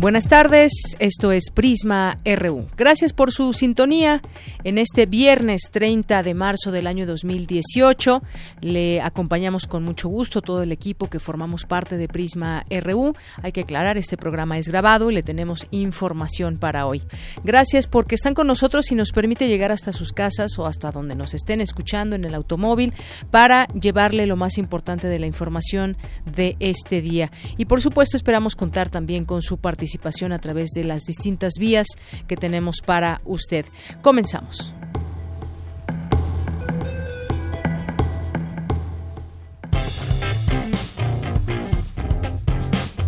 Buenas tardes, esto es Prisma RU. Gracias por su sintonía en este viernes 30 de marzo del año 2018. Le acompañamos con mucho gusto todo el equipo que formamos parte de Prisma RU. Hay que aclarar, este programa es grabado y le tenemos información para hoy. Gracias porque están con nosotros y nos permite llegar hasta sus casas o hasta donde nos estén escuchando en el automóvil para llevarle lo más importante de la información de este día. Y por supuesto esperamos contar también con su participación a través de las distintas vías que tenemos para usted. Comenzamos.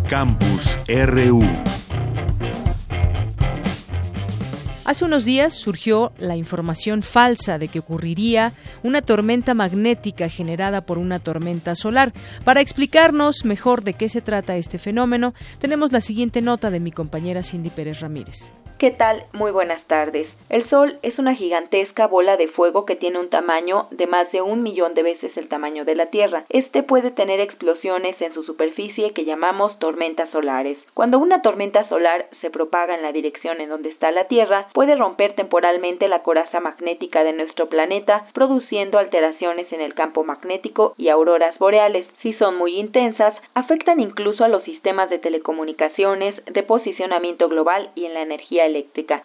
Campus RU. Hace unos días surgió la información falsa de que ocurriría una tormenta magnética generada por una tormenta solar. Para explicarnos mejor de qué se trata este fenómeno, tenemos la siguiente nota de mi compañera Cindy Pérez Ramírez. ¿Qué tal? Muy buenas tardes. El Sol es una gigantesca bola de fuego que tiene un tamaño de más de un millón de veces el tamaño de la Tierra. Este puede tener explosiones en su superficie que llamamos tormentas solares. Cuando una tormenta solar se propaga en la dirección en donde está la Tierra, puede romper temporalmente la coraza magnética de nuestro planeta, produciendo alteraciones en el campo magnético y auroras boreales. Si son muy intensas, afectan incluso a los sistemas de telecomunicaciones, de posicionamiento global y en la energía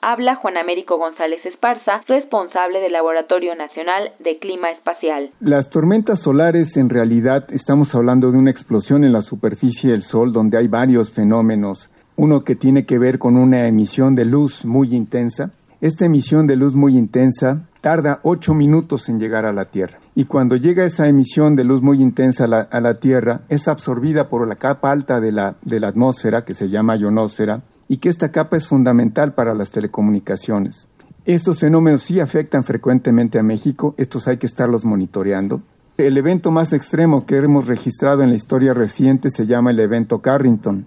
Habla Juan Américo González Esparza, responsable del Laboratorio Nacional de Clima Espacial. Las tormentas solares en realidad estamos hablando de una explosión en la superficie del Sol donde hay varios fenómenos. Uno que tiene que ver con una emisión de luz muy intensa. Esta emisión de luz muy intensa tarda ocho minutos en llegar a la Tierra. Y cuando llega esa emisión de luz muy intensa a la, a la Tierra, es absorbida por la capa alta de la, de la atmósfera, que se llama ionosfera, y que esta capa es fundamental para las telecomunicaciones. Estos fenómenos sí afectan frecuentemente a México, estos hay que estarlos monitoreando. El evento más extremo que hemos registrado en la historia reciente se llama el evento Carrington.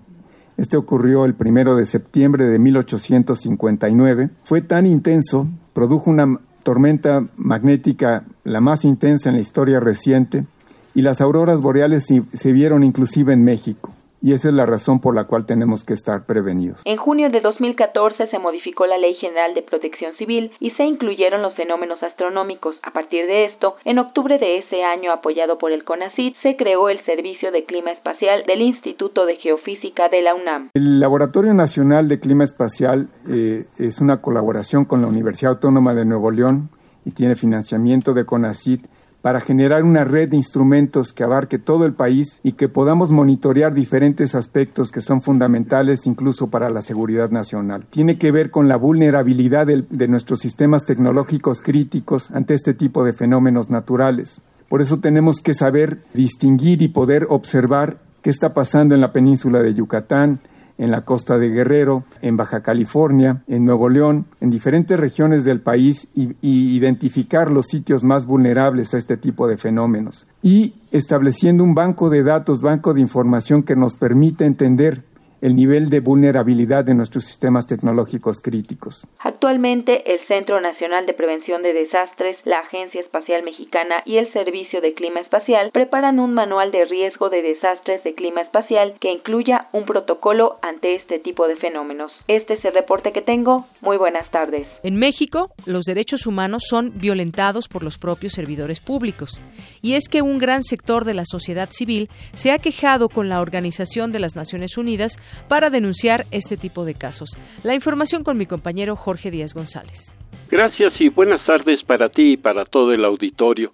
Este ocurrió el primero de septiembre de 1859. Fue tan intenso, produjo una tormenta magnética la más intensa en la historia reciente y las auroras boreales se vieron inclusive en México y esa es la razón por la cual tenemos que estar prevenidos. En junio de 2014 se modificó la Ley General de Protección Civil y se incluyeron los fenómenos astronómicos. A partir de esto, en octubre de ese año, apoyado por el CONACYT, se creó el Servicio de Clima Espacial del Instituto de Geofísica de la UNAM. El Laboratorio Nacional de Clima Espacial eh, es una colaboración con la Universidad Autónoma de Nuevo León y tiene financiamiento de CONACYT para generar una red de instrumentos que abarque todo el país y que podamos monitorear diferentes aspectos que son fundamentales incluso para la seguridad nacional. Tiene que ver con la vulnerabilidad de, de nuestros sistemas tecnológicos críticos ante este tipo de fenómenos naturales. Por eso tenemos que saber distinguir y poder observar qué está pasando en la península de Yucatán, en la costa de Guerrero, en Baja California, en Nuevo León, en diferentes regiones del país y, identificar los sitios más vulnerables a este tipo de fenómenos. Y estableciendo un banco de datos, banco de información que nos permita entender el nivel de vulnerabilidad de nuestros sistemas tecnológicos críticos. Actualmente, el Centro Nacional de Prevención de Desastres, la Agencia Espacial Mexicana y el Servicio de Clima Espacial preparan un manual de riesgo de desastres de clima espacial que incluya un protocolo ante este tipo de fenómenos. Este es el reporte que tengo. Muy buenas tardes. En México, los derechos humanos son violentados por los propios servidores públicos. Y es que un gran sector de la sociedad civil se ha quejado con la Organización de las Naciones Unidas para denunciar este tipo de casos. La información con mi compañero Jorge Díaz González. Gracias y buenas tardes para ti y para todo el auditorio.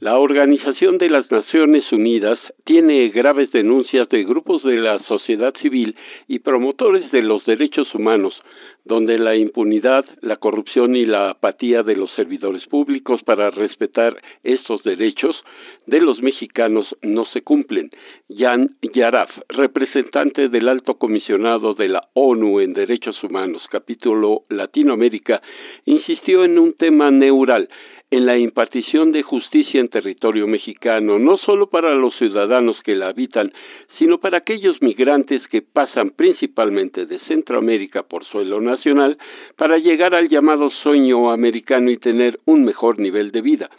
La Organización de las Naciones Unidas tiene graves denuncias de grupos de la sociedad civil y promotores de los derechos humanos donde la impunidad, la corrupción y la apatía de los servidores públicos para respetar estos derechos de los mexicanos no se cumplen. Jan Yaraf, representante del Alto Comisionado de la ONU en Derechos Humanos, capítulo Latinoamérica, insistió en un tema neural, en la impartición de justicia en territorio mexicano, no solo para los ciudadanos que la habitan, sino para aquellos migrantes que pasan principalmente de Centroamérica por suelo nacional para llegar al llamado sueño americano y tener un mejor nivel de vida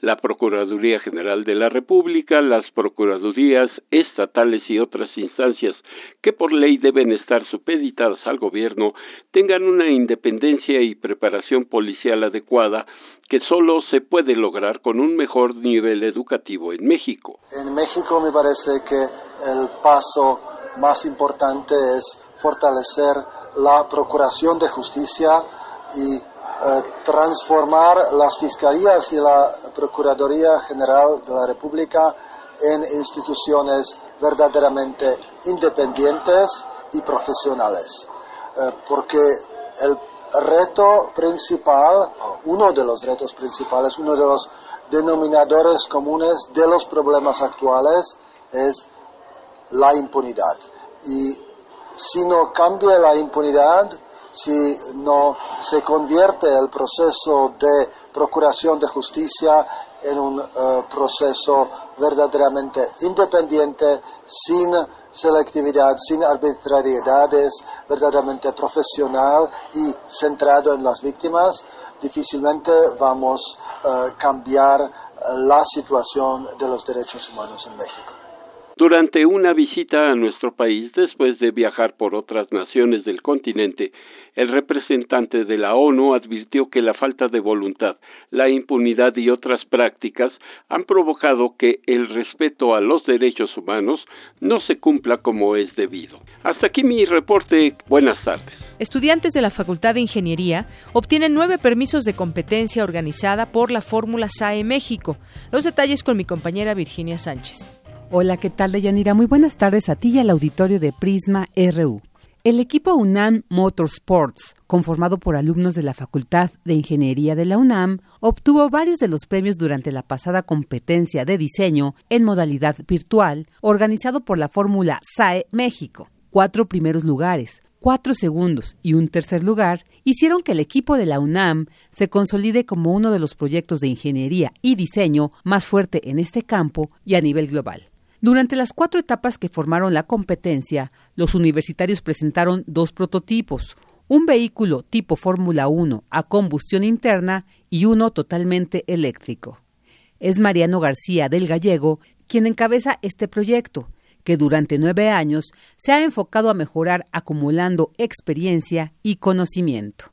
la Procuraduría General de la República, las Procuradurías estatales y otras instancias que por ley deben estar supeditadas al gobierno tengan una independencia y preparación policial adecuada que solo se puede lograr con un mejor nivel educativo en México. En México me parece que el paso más importante es fortalecer la Procuración de Justicia y transformar las fiscalías y la Procuraduría General de la República en instituciones verdaderamente independientes y profesionales. Eh, porque el reto principal, uno de los retos principales, uno de los denominadores comunes de los problemas actuales es la impunidad. Y si no cambia la impunidad, si no se convierte el proceso de procuración de justicia en un eh, proceso verdaderamente independiente, sin selectividad, sin arbitrariedades, verdaderamente profesional y centrado en las víctimas, difícilmente vamos a eh, cambiar eh, la situación de los derechos humanos en México. Durante una visita a nuestro país, después de viajar por otras naciones del continente, el representante de la ONU advirtió que la falta de voluntad, la impunidad y otras prácticas han provocado que el respeto a los derechos humanos no se cumpla como es debido. Hasta aquí mi reporte. Buenas tardes. Estudiantes de la Facultad de Ingeniería obtienen nueve permisos de competencia organizada por la Fórmula SAE México. Los detalles con mi compañera Virginia Sánchez. Hola, ¿qué tal, Deyanira? Muy buenas tardes a ti y al auditorio de Prisma RU. El equipo UNAM Motorsports, conformado por alumnos de la Facultad de Ingeniería de la UNAM, obtuvo varios de los premios durante la pasada competencia de diseño en modalidad virtual, organizado por la Fórmula SAE México. Cuatro primeros lugares, cuatro segundos y un tercer lugar hicieron que el equipo de la UNAM se consolide como uno de los proyectos de ingeniería y diseño más fuerte en este campo y a nivel global. Durante las cuatro etapas que formaron la competencia, los universitarios presentaron dos prototipos, un vehículo tipo Fórmula 1 a combustión interna y uno totalmente eléctrico. Es Mariano García del Gallego quien encabeza este proyecto, que durante nueve años se ha enfocado a mejorar acumulando experiencia y conocimiento.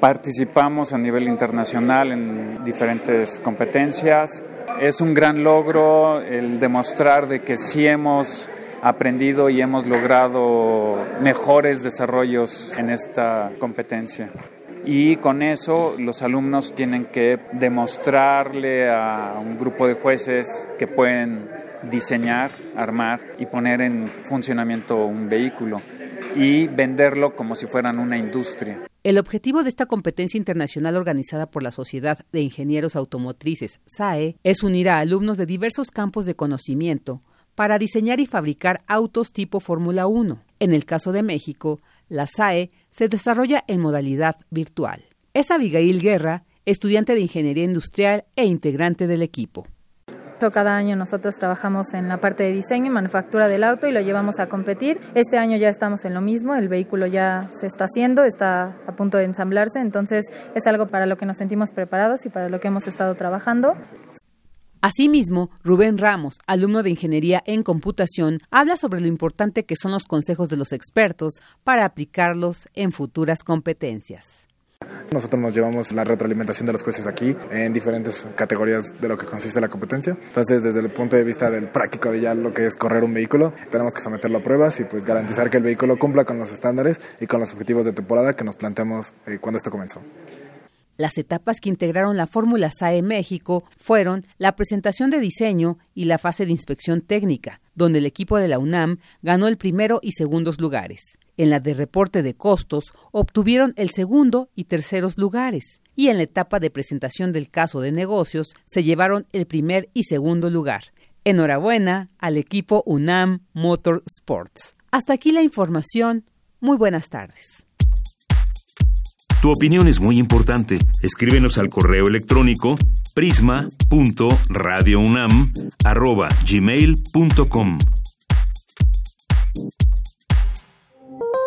Participamos a nivel internacional en diferentes competencias. Es un gran logro el demostrar de que sí hemos aprendido y hemos logrado mejores desarrollos en esta competencia. Y con eso los alumnos tienen que demostrarle a un grupo de jueces que pueden diseñar, armar y poner en funcionamiento un vehículo y venderlo como si fueran una industria. El objetivo de esta competencia internacional organizada por la Sociedad de Ingenieros Automotrices, SAE, es unir a alumnos de diversos campos de conocimiento para diseñar y fabricar autos tipo Fórmula 1. En el caso de México, la SAE se desarrolla en modalidad virtual. Es Abigail Guerra, estudiante de Ingeniería Industrial e integrante del equipo. Cada año nosotros trabajamos en la parte de diseño y manufactura del auto y lo llevamos a competir. Este año ya estamos en lo mismo, el vehículo ya se está haciendo, está a punto de ensamblarse, entonces es algo para lo que nos sentimos preparados y para lo que hemos estado trabajando. Asimismo, Rubén Ramos, alumno de Ingeniería en Computación, habla sobre lo importante que son los consejos de los expertos para aplicarlos en futuras competencias. Nosotros nos llevamos la retroalimentación de los jueces aquí en diferentes categorías de lo que consiste la competencia. Entonces, desde el punto de vista del práctico de ya lo que es correr un vehículo, tenemos que someterlo a pruebas y pues garantizar que el vehículo cumpla con los estándares y con los objetivos de temporada que nos planteamos eh, cuando esto comenzó. Las etapas que integraron la Fórmula SAE México fueron la presentación de diseño y la fase de inspección técnica, donde el equipo de la UNAM ganó el primero y segundos lugares. En la de reporte de costos obtuvieron el segundo y terceros lugares y en la etapa de presentación del caso de negocios se llevaron el primer y segundo lugar. Enhorabuena al equipo UNAM Motorsports. Hasta aquí la información. Muy buenas tardes. Tu opinión es muy importante. Escríbenos al correo electrónico prisma.radiounam@gmail.com.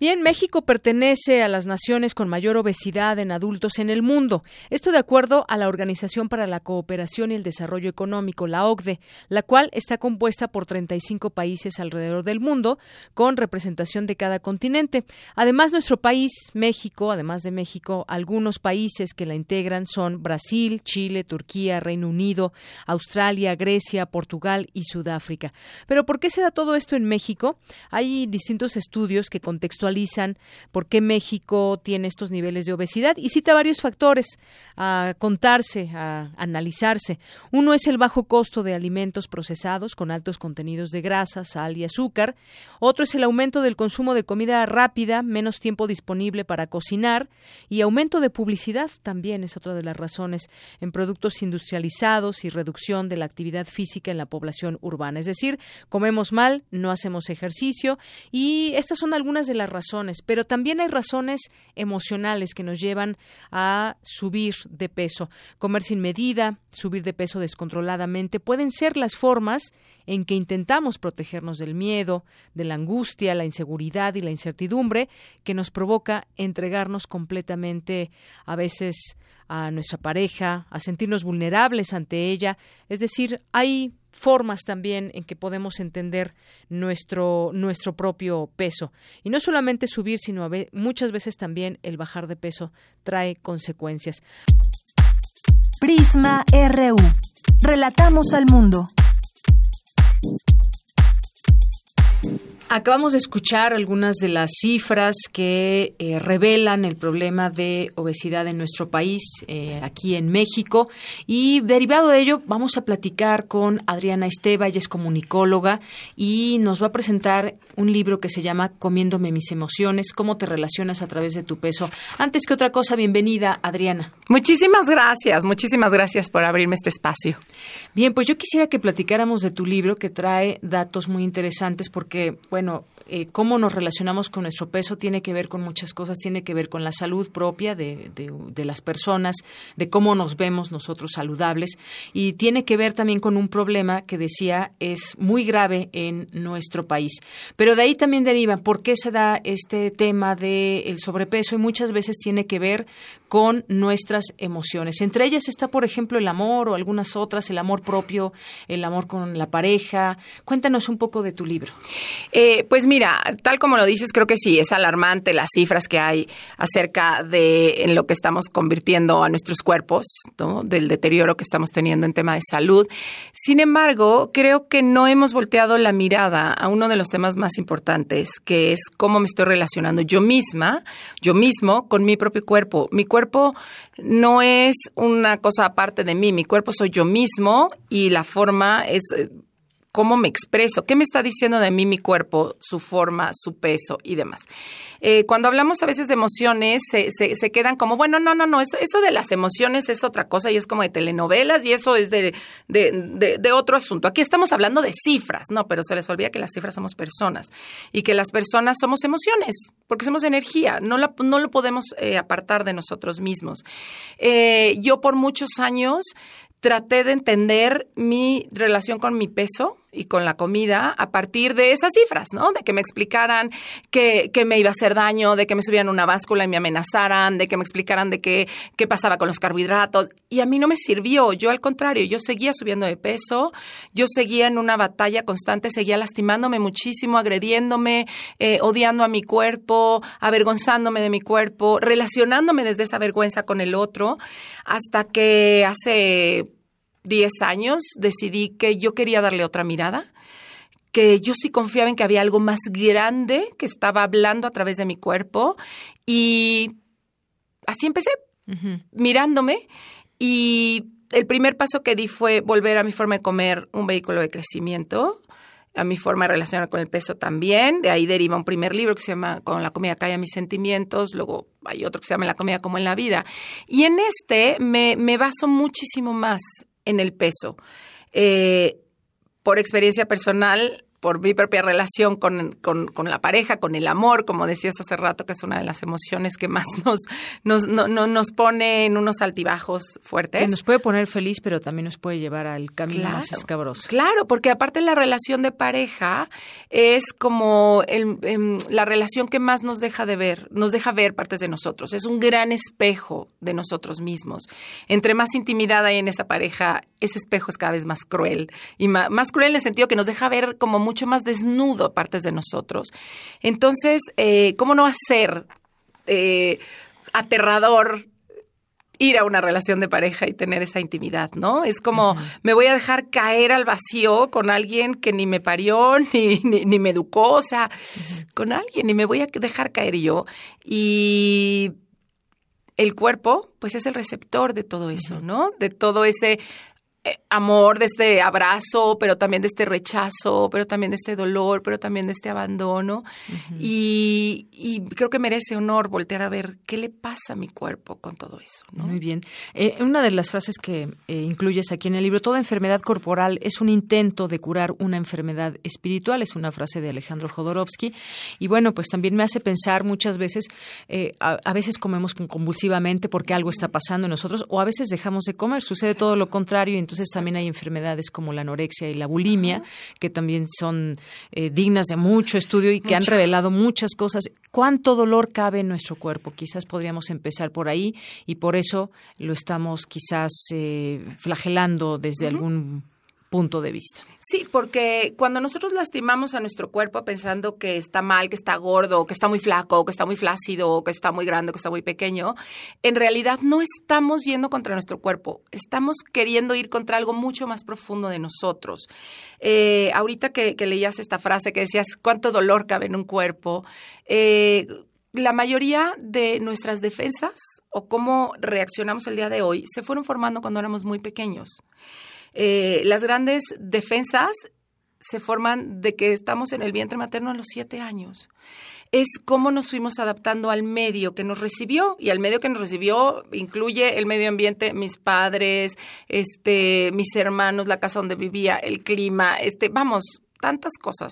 Bien, México pertenece a las naciones con mayor obesidad en adultos en el mundo. Esto de acuerdo a la Organización para la Cooperación y el Desarrollo Económico, la OCDE, la cual está compuesta por 35 países alrededor del mundo, con representación de cada continente. Además, nuestro país, México, además de México, algunos países que la integran son Brasil, Chile, Turquía, Reino Unido, Australia, Grecia, Portugal y Sudáfrica. Pero ¿por qué se da todo esto en México? Hay distintos estudios que contextualizan por qué México tiene estos niveles de obesidad y cita varios factores a contarse, a analizarse. Uno es el bajo costo de alimentos procesados con altos contenidos de grasa, sal y azúcar. Otro es el aumento del consumo de comida rápida, menos tiempo disponible para cocinar y aumento de publicidad también es otra de las razones en productos industrializados y reducción de la actividad física en la población urbana. Es decir, comemos mal, no hacemos ejercicio y estas son algunas de las razones, pero también hay razones emocionales que nos llevan a subir de peso. Comer sin medida, subir de peso descontroladamente, pueden ser las formas en que intentamos protegernos del miedo, de la angustia, la inseguridad y la incertidumbre que nos provoca entregarnos completamente a veces a nuestra pareja, a sentirnos vulnerables ante ella. Es decir, hay formas también en que podemos entender nuestro, nuestro propio peso. Y no solamente subir, sino muchas veces también el bajar de peso trae consecuencias. Prisma RU. Relatamos al mundo. Acabamos de escuchar algunas de las cifras que eh, revelan el problema de obesidad en nuestro país, eh, aquí en México. Y derivado de ello, vamos a platicar con Adriana Esteba, ella es comunicóloga y nos va a presentar un libro que se llama Comiéndome mis emociones, cómo te relacionas a través de tu peso. Antes que otra cosa, bienvenida, Adriana. Muchísimas gracias, muchísimas gracias por abrirme este espacio. Bien, pues yo quisiera que platicáramos de tu libro que trae datos muy interesantes porque, bueno, eh, cómo nos relacionamos con nuestro peso tiene que ver con muchas cosas, tiene que ver con la salud propia de, de, las personas, de cómo nos vemos nosotros saludables y tiene que ver también con un problema que decía es muy grave en nuestro país. Pero de ahí también deriva por qué se da este tema del sobrepeso y muchas veces tiene que ver con nuestras emociones. Entre ellas está, por ejemplo, el amor o algunas otras, el amor propio, el amor con la pareja. Cuéntanos un poco de tu libro. Eh, pues mira, tal como lo dices, creo que sí, es alarmante las cifras que hay acerca de en lo que estamos convirtiendo a nuestros cuerpos, del deterioro que estamos teniendo en tema de salud. Sin embargo, creo que no hemos volteado la mirada a uno de los temas más importantes, que es cómo me estoy relacionando yo misma, yo mismo, con mi propio cuerpo. Mi cuerpo no es una cosa aparte de mí, mi cuerpo soy yo mismo y la forma es cómo me expreso, qué me está diciendo de mí mi cuerpo, su forma, su peso y demás. Eh, cuando hablamos a veces de emociones, se, se, quedan como, bueno, no, no, no, eso, de las emociones es otra cosa y es como de telenovelas y eso es de, de, de, otro asunto. Aquí estamos hablando de cifras, no, pero se les olvida que las cifras somos personas y que las personas somos emociones, porque somos energía, no, la, no lo podemos eh, apartar de nosotros mismos. Eh, yo por muchos años traté de entender mi relación con mi peso y con la comida a partir de esas cifras, ¿no? De que me explicaran que, que, me iba a hacer daño, de que me subían una báscula y me amenazaran, de que me explicaran de qué, qué pasaba con los carbohidratos. Y a mí no me sirvió. Yo, al contrario, yo seguía subiendo de peso, yo seguía en una batalla constante, seguía lastimándome muchísimo, agrediéndome, eh, odiando a mi cuerpo, avergonzándome de mi cuerpo, relacionándome desde esa vergüenza con el otro, hasta que hace 10 años decidí que yo quería darle otra mirada que yo sí confiaba en que había algo más grande que estaba hablando a través de mi cuerpo y así empecé, mirándome y el primer paso que di fue volver a mi forma de comer un vehículo de crecimiento, a mi forma de relacionar con el peso también. De ahí deriva un primer libro que se llama Con la comida calla mis sentimientos, luego hay otro que se llama La comida como en la vida. Y en este me, me baso muchísimo más en el peso. Eh, por experiencia personal, por mi propia relación con, con, con, la pareja, con el amor, como decías hace rato, que es una de las emociones que más nos, nos, no, nos pone en unos altibajos fuertes. Que nos puede poner feliz, pero también nos puede llevar al camino más escabroso. Claro, porque aparte la relación de pareja es como el, em, la relación que más nos deja de ver, nos deja ver partes de nosotros. Es un gran espejo de nosotros mismos. Entre más intimidad hay en esa pareja, ese espejo es cada vez más cruel. Y más, más cruel en el sentido que nos deja ver como mucho más desnudo partes de nosotros. Entonces, eh, ¿cómo no hacer eh, aterrador ir a una relación de pareja y tener esa intimidad, ¿no? Es como, me voy a dejar caer al vacío con alguien que ni me parió, ni, ni, me educó, o sea, con alguien, y me voy a dejar caer yo. Y el cuerpo, pues es el receptor de todo eso, ¿no? De todo ese amor, de este abrazo, pero también de este rechazo, pero también de este dolor, pero también de este abandono. y, creo que merece honor voltear a ver qué le pasa a mi cuerpo con todo eso. Muy bien. Eh, una de las frases que eh, incluyes aquí en el libro, toda enfermedad corporal es un intento de curar una enfermedad espiritual, es una frase de Alejandro Jodorowsky. Y bueno, pues también me hace pensar muchas veces, a, a veces comemos convulsivamente porque algo está pasando en nosotros, o a veces dejamos de comer, sucede todo lo contrario, y entonces también hay enfermedades como la anorexia y la bulimia, que también son eh, dignas de mucho estudio y que han revelado muchas cosas. ¿Cuánto dolor cabe en nuestro cuerpo? Quizás podríamos empezar por ahí y por eso lo estamos quizás eh, flagelando desde algún punto de vista. Sí, porque cuando nosotros lastimamos a nuestro cuerpo pensando que está mal, que está gordo, que está muy flaco, que está muy flácido, que está muy grande, que está muy pequeño, en realidad no estamos yendo contra nuestro cuerpo, estamos queriendo ir contra algo mucho más profundo de nosotros. Eh, ahorita que, leías esta frase que decías, ¿cuánto dolor cabe en un cuerpo? Eh, la mayoría de nuestras defensas o cómo reaccionamos el día de hoy se fueron formando cuando éramos muy pequeños. Eh, las grandes defensas se forman de que estamos en el vientre materno a los siete años. Es cómo nos fuimos adaptando al medio que nos recibió y al medio que nos recibió incluye el medio ambiente, mis padres, este, mis hermanos, la casa donde vivía, el clima, este, vamos, tantas cosas.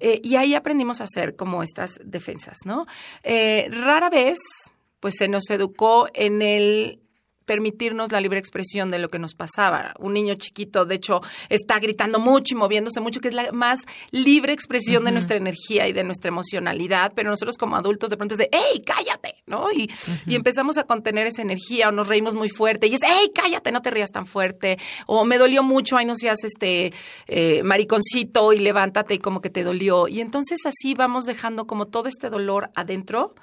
Eh, y ahí aprendimos a hacer como estas defensas, ¿no? Eh, rara vez, pues se nos educó en el permitirnos la libre expresión de lo que nos pasaba. Un niño chiquito, de hecho, está gritando mucho y moviéndose mucho, que es la más libre expresión de nuestra energía y de nuestra emocionalidad, pero nosotros como adultos de pronto es de, ¡Ey, cállate! ¿no? Y, empezamos a contener esa energía o nos reímos muy fuerte y es, ¡Ey, cállate! No te rías tan fuerte. O me dolió mucho, ay, no seas este eh, mariconcito y levántate y como que te dolió. Y entonces así vamos dejando como todo este dolor adentro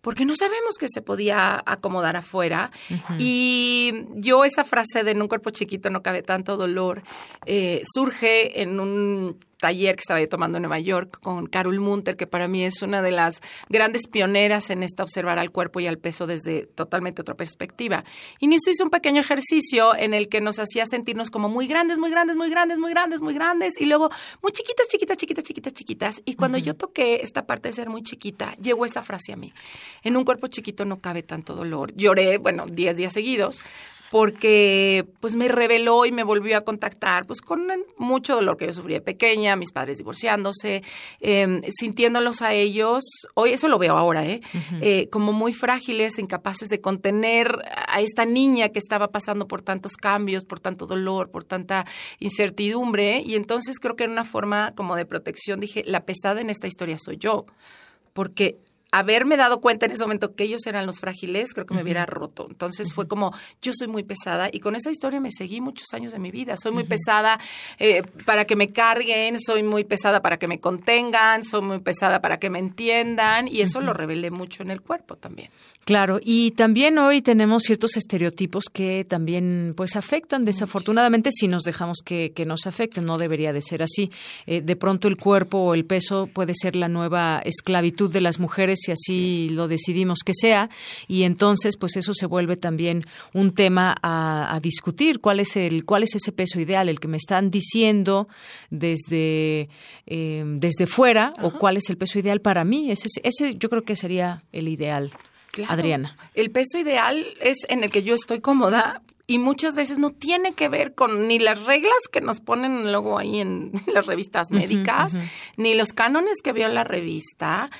porque no sabemos que se podía acomodar afuera. Y yo esa frase de en un cuerpo chiquito no cabe tanto dolor eh, surge en un taller que estaba yo tomando en Nueva York con Carol Munter, que para mí es una de las grandes pioneras en esta observar al cuerpo y al peso desde totalmente otra perspectiva. Y nos hizo un pequeño ejercicio en el que nos hacía sentirnos como muy grandes, muy grandes, muy grandes, muy grandes, muy grandes, y luego muy chiquitas, chiquitas, chiquitas, chiquitas, chiquitas. Y cuando yo toqué esta parte de ser muy chiquita, llegó esa frase a mí. En un cuerpo chiquito no cabe tanto dolor. Lloré, bueno, 10 días seguidos, porque pues me reveló y me volvió a contactar pues con mucho dolor que yo sufrí de pequeña, mis padres divorciándose, em, sintiéndolos a ellos, hoy eso lo veo ahora, ¿eh? ¿eh? como muy frágiles, incapaces de contener a esta niña que estaba pasando por tantos cambios, por tanto dolor, por tanta incertidumbre, y entonces creo que en una forma como de protección dije, la pesada en esta historia soy yo, porque haberme dado cuenta en ese momento que ellos eran los frágiles, creo que me hubiera roto. Entonces fue como, yo soy muy pesada y con esa historia me seguí muchos años de mi vida. Soy muy pesada eh, para que me carguen, soy muy pesada para que me contengan, soy muy pesada para que me entiendan y eso lo revelé mucho en el cuerpo también. Claro, y también hoy tenemos ciertos estereotipos que también pues afectan desafortunadamente si nos dejamos que, que nos afecten, no debería de ser así. Eh, de pronto el cuerpo o el peso puede ser la nueva esclavitud de las mujeres si así lo decidimos que sea y entonces pues eso se vuelve también un tema a, discutir, cuál es el cuál es ese peso ideal, el que me están diciendo desde eh, desde fuera o cuál es el peso ideal para mí, ese, ese yo creo que sería el ideal. Adriana. El peso ideal es en el que yo estoy cómoda y muchas veces no tiene que ver con ni las reglas que nos ponen luego ahí en las revistas médicas, ni los cánones que veo en la revista,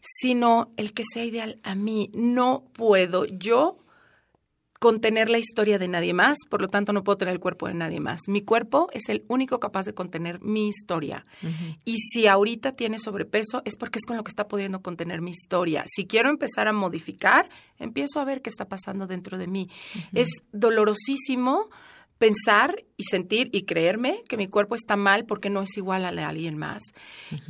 sino el que sea ideal a mí. No puedo yo contener la historia de nadie más, por lo tanto no puedo tener el cuerpo de nadie más. Mi cuerpo es el único capaz de contener mi historia. Y si ahorita tiene sobrepeso es porque es con lo que está pudiendo contener mi historia. Si quiero empezar a modificar, empiezo a ver qué está pasando dentro de mí. Es dolorosísimo pensar y sentir y creerme que mi cuerpo está mal porque no es igual a la de alguien más.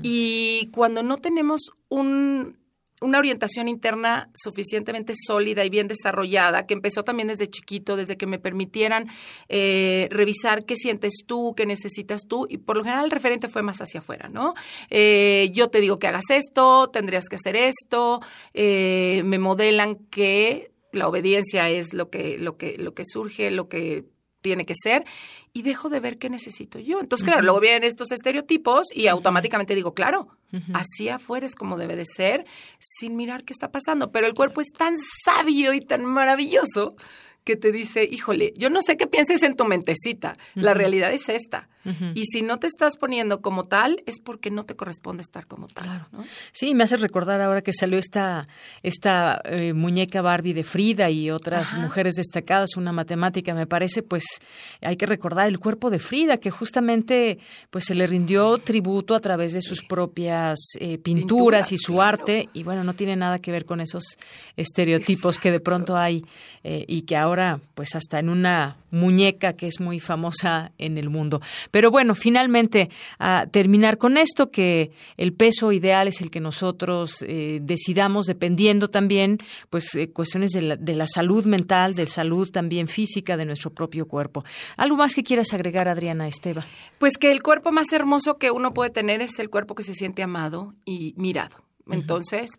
Y cuando no tenemos un una orientación interna suficientemente sólida y bien desarrollada, que empezó también desde chiquito, desde que me permitieran eh, revisar qué sientes tú, qué necesitas tú, y por lo general el referente fue más hacia afuera, ¿no? Eh, yo te digo que hagas esto, tendrías que hacer esto, eh, me modelan que la obediencia es lo que, lo que, lo que surge, lo que tiene que ser, y dejo de ver qué necesito yo. Entonces, claro, luego vienen estos estereotipos y automáticamente digo, claro, así afuera es como debe de ser, sin mirar qué está pasando. Pero el cuerpo es tan sabio y tan maravilloso que te dice, híjole, yo no sé qué pienses en tu mentecita, la realidad es esta. Y si no te estás poniendo como tal, es porque no te corresponde estar como tal. Sí, me hace recordar ahora que salió esta, esta eh, muñeca Barbie de Frida y otras mujeres destacadas, una matemática, me parece, pues hay que recordar el cuerpo de Frida, que justamente pues se le rindió tributo a través de sus propias eh, pinturas, y su arte, y bueno, no tiene nada que ver con esos estereotipos que de pronto hay eh, y que ahora pues hasta en una muñeca que es muy famosa en el mundo. Pero bueno, finalmente, a terminar con esto, que el peso ideal es el que nosotros eh, decidamos dependiendo también, pues, eh, cuestiones de la, de la salud mental, de salud también física de nuestro propio cuerpo. ¿Algo más que quieras agregar, Adriana Esteba? Pues que el cuerpo más hermoso que uno puede tener es el cuerpo que se siente amado y mirado. Entonces,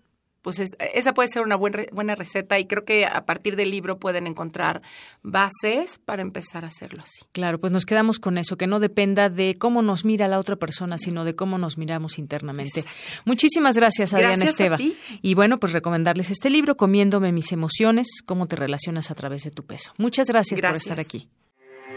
pues esa puede ser una buena, buena receta y creo que a partir del libro pueden encontrar bases para empezar a hacerlo así. Claro, pues nos quedamos con eso, que no dependa de cómo nos mira la otra persona, sino de cómo nos miramos internamente. Muchísimas gracias, Adriana Esteba. Y bueno, pues recomendarles este libro, Comiéndome mis emociones, cómo te relacionas a través de tu peso. Muchas gracias. por estar aquí.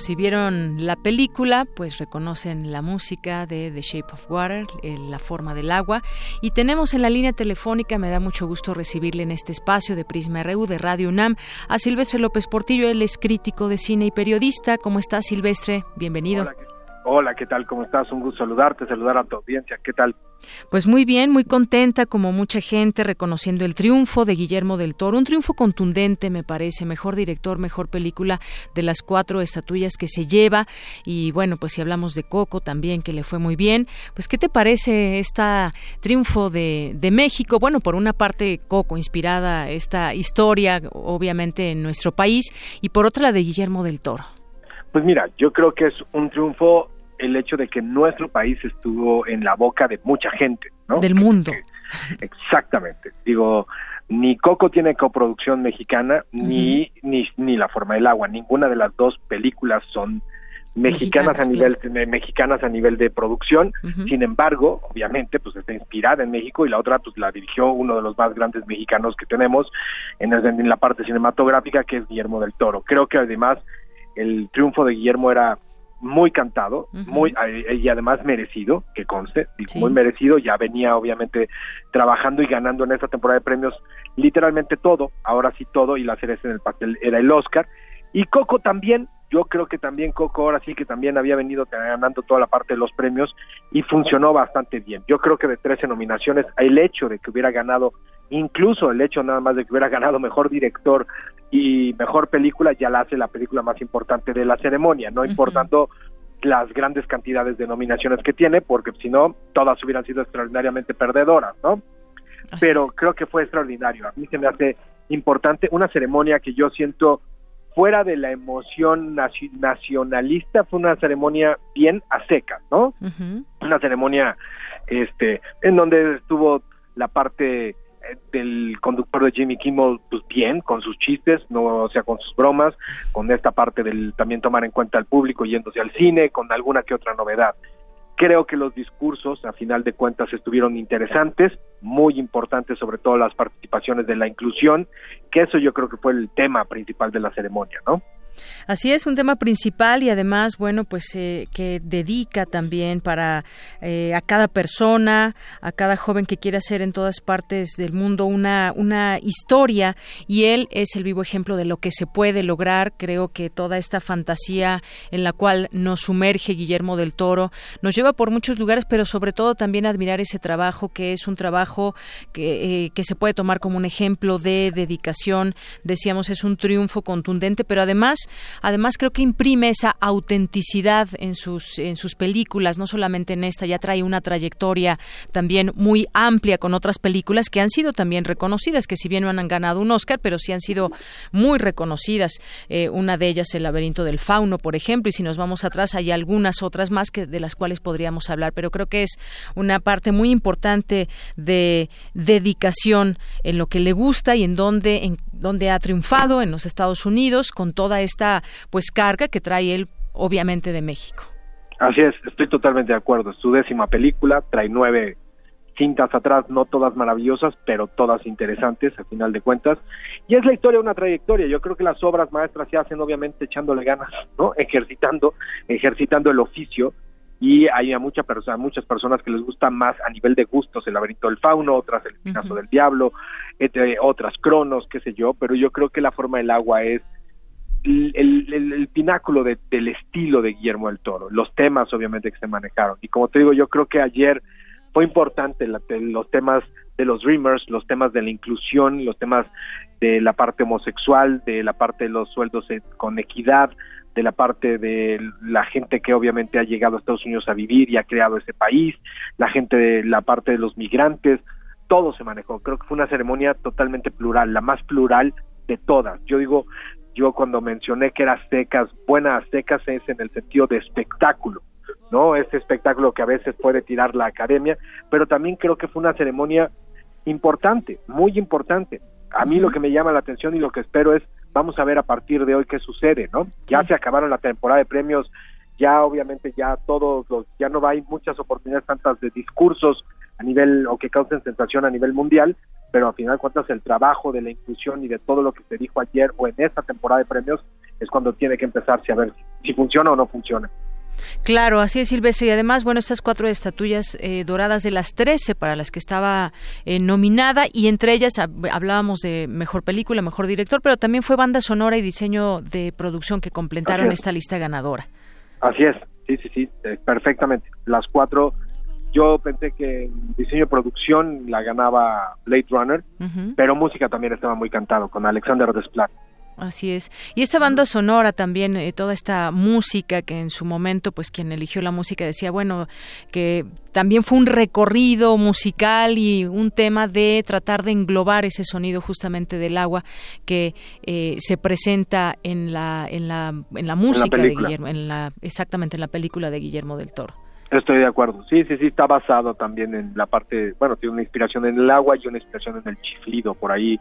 Si vieron la película, pues reconocen la música de The Shape of Water, La forma del agua. Y tenemos en la línea telefónica, me da mucho gusto recibirle en este espacio de Prisma RU de Radio UNAM, a Silvestre López Portillo, él es crítico de cine y periodista. ¿Cómo estás, Silvestre? Bienvenido. Hola, ¿qué tal? ¿Cómo estás? Un gusto saludarte, saludar a tu audiencia. ¿Qué tal? Pues muy bien, muy contenta, como mucha gente, reconociendo el triunfo de Guillermo del Toro. Un triunfo contundente, me parece. Mejor director, mejor película de las cuatro estatuillas que se lleva. Y bueno, pues si hablamos de Coco también, que le fue muy bien. Pues, ¿qué te parece este triunfo de, de México? Bueno, por una parte, Coco, inspirada esta historia, obviamente, en nuestro país. Y por otra, la de Guillermo del Toro. Pues mira, yo creo que es un triunfo el hecho de que nuestro país estuvo en la boca de mucha gente, ¿no? Del mundo. Exactamente. Digo, Ni Coco tiene coproducción mexicana, ni, ni, ni La Forma del Agua. Ninguna de las dos películas son mexicanas, a nivel mexicanas a nivel de producción sin embargo obviamente pues está inspirada en México y la otra pues la dirigió uno de los más grandes mexicanos que tenemos en, en la parte cinematográfica que es Guillermo del Toro creo que además el triunfo de Guillermo era muy cantado, muy eh, y además merecido, que conste, muy merecido, ya venía obviamente trabajando y ganando en esta temporada de premios literalmente todo, ahora sí todo y la cereza en el pastel era el Oscar. Y Coco también, yo creo que también Coco ahora sí que también había venido ganando toda la parte de los premios y funcionó bastante bien. Yo creo que de 13 nominaciones, el hecho de que hubiera ganado, incluso el hecho nada más de que hubiera ganado mejor director y mejor película, ya la hace la película más importante de la ceremonia, no importando las grandes cantidades de nominaciones que tiene, porque si no, todas hubieran sido extraordinariamente perdedoras, ¿no? Pero creo que fue extraordinario. A mí se me hace importante una ceremonia que yo siento fuera de la emoción nacionalista, fue una ceremonia bien a secas, ¿no? Una ceremonia este, en donde estuvo la parte del conductor de Jimmy Kimmel pues bien con sus chistes no o sea con sus bromas con esta parte del también tomar en cuenta al público yéndose al cine con alguna que otra novedad Creo que los discursos, a final de cuentas, estuvieron interesantes, muy importantes, sobre todo las participaciones de la inclusión, que eso yo creo que fue el tema principal de la ceremonia, ¿no? Así es, un tema principal y además, bueno, pues eh, que dedica también para eh, a cada persona, a cada joven que quiere hacer en todas partes del mundo una, una historia y él es el vivo ejemplo de lo que se puede lograr. Creo que toda esta fantasía en la cual nos sumerge Guillermo del Toro nos lleva por muchos lugares, pero sobre todo también admirar ese trabajo que es un trabajo que, eh, que se puede tomar como un ejemplo de dedicación. Decíamos, es un triunfo contundente, pero además Además, creo que imprime esa autenticidad en sus, en sus películas, no solamente en esta, ya trae una trayectoria también muy amplia con otras películas que han sido también reconocidas, que si bien no han ganado un Oscar, pero sí han sido muy reconocidas. Eh, una de ellas, El laberinto del fauno, por ejemplo, y si nos vamos atrás, hay algunas otras más que de las cuales podríamos hablar, pero creo que es una parte muy importante de dedicación en lo que le gusta y en donde, en donde ha triunfado en los Estados Unidos con toda esta pues carga que trae él obviamente de México. Así es, estoy totalmente de acuerdo. Es su décima película, trae nueve cintas atrás, no todas maravillosas, pero todas interesantes, al final de cuentas. Y es la historia de una trayectoria. Yo creo que las obras maestras se hacen, obviamente, echándole ganas, ¿no? Ejercitando, ejercitando el oficio. Y hay a mucha persona, muchas personas que les gusta más a nivel de gustos el laberinto del fauno, otras el espinazo del diablo, entre otras cronos, qué sé yo, pero yo creo que la forma del agua es el, pináculo del estilo de Guillermo del Toro, los temas obviamente que se manejaron. Y como te digo, yo creo que ayer fue importante los temas de los Dreamers, los temas de la inclusión, los temas de la parte homosexual, de la parte de los sueldos con equidad, de la parte de la gente que obviamente ha llegado a Estados Unidos a vivir y ha creado ese país, la gente de la parte de los migrantes, todo se manejó. Creo que fue una ceremonia totalmente plural, la más plural de todas. Yo digo, yo cuando mencioné que era secas, buenas secas es en el sentido de espectáculo, ¿no? Ese espectáculo que a veces puede tirar la academia, pero también creo que fue una ceremonia importante, muy importante. A mí lo que me llama la atención y lo que espero es, vamos a ver a partir de hoy qué sucede, ¿no? Ya se acabaron la temporada de premios, ya obviamente ya todos los, ya no hay muchas oportunidades tantas de discursos a nivel o que causen sensación a nivel mundial, pero al final cuentas el trabajo de la inclusión y de todo lo que se dijo ayer o en esta temporada de premios es cuando tiene que empezarse a ver si funciona o no funciona. Claro, así es, Silvestre. Y además, bueno, estas cuatro estatuillas eh, doradas de las trece para las que estaba eh, nominada, y entre ellas hablábamos de mejor película, mejor director, pero también fue banda sonora y diseño de producción que completaron esta lista ganadora. Así es, sí, sí, sí, eh, perfectamente. Las cuatro yo pensé que en diseño de producción la ganaba Blade Runner, pero música también estaba muy cantado con Alexander Desplat. Así es. Y esta banda sonora también, eh, toda esta música que en su momento, pues quien eligió la música decía, bueno, que también fue un recorrido musical y un tema de tratar de englobar ese sonido justamente del agua que eh, se presenta en la, en la, en la música de Guillermo, en la, exactamente en la película de Guillermo del Toro. Estoy de acuerdo. Sí, sí, sí, está basado también en la parte, bueno, tiene una inspiración en el agua y una inspiración en el chiflido por ahí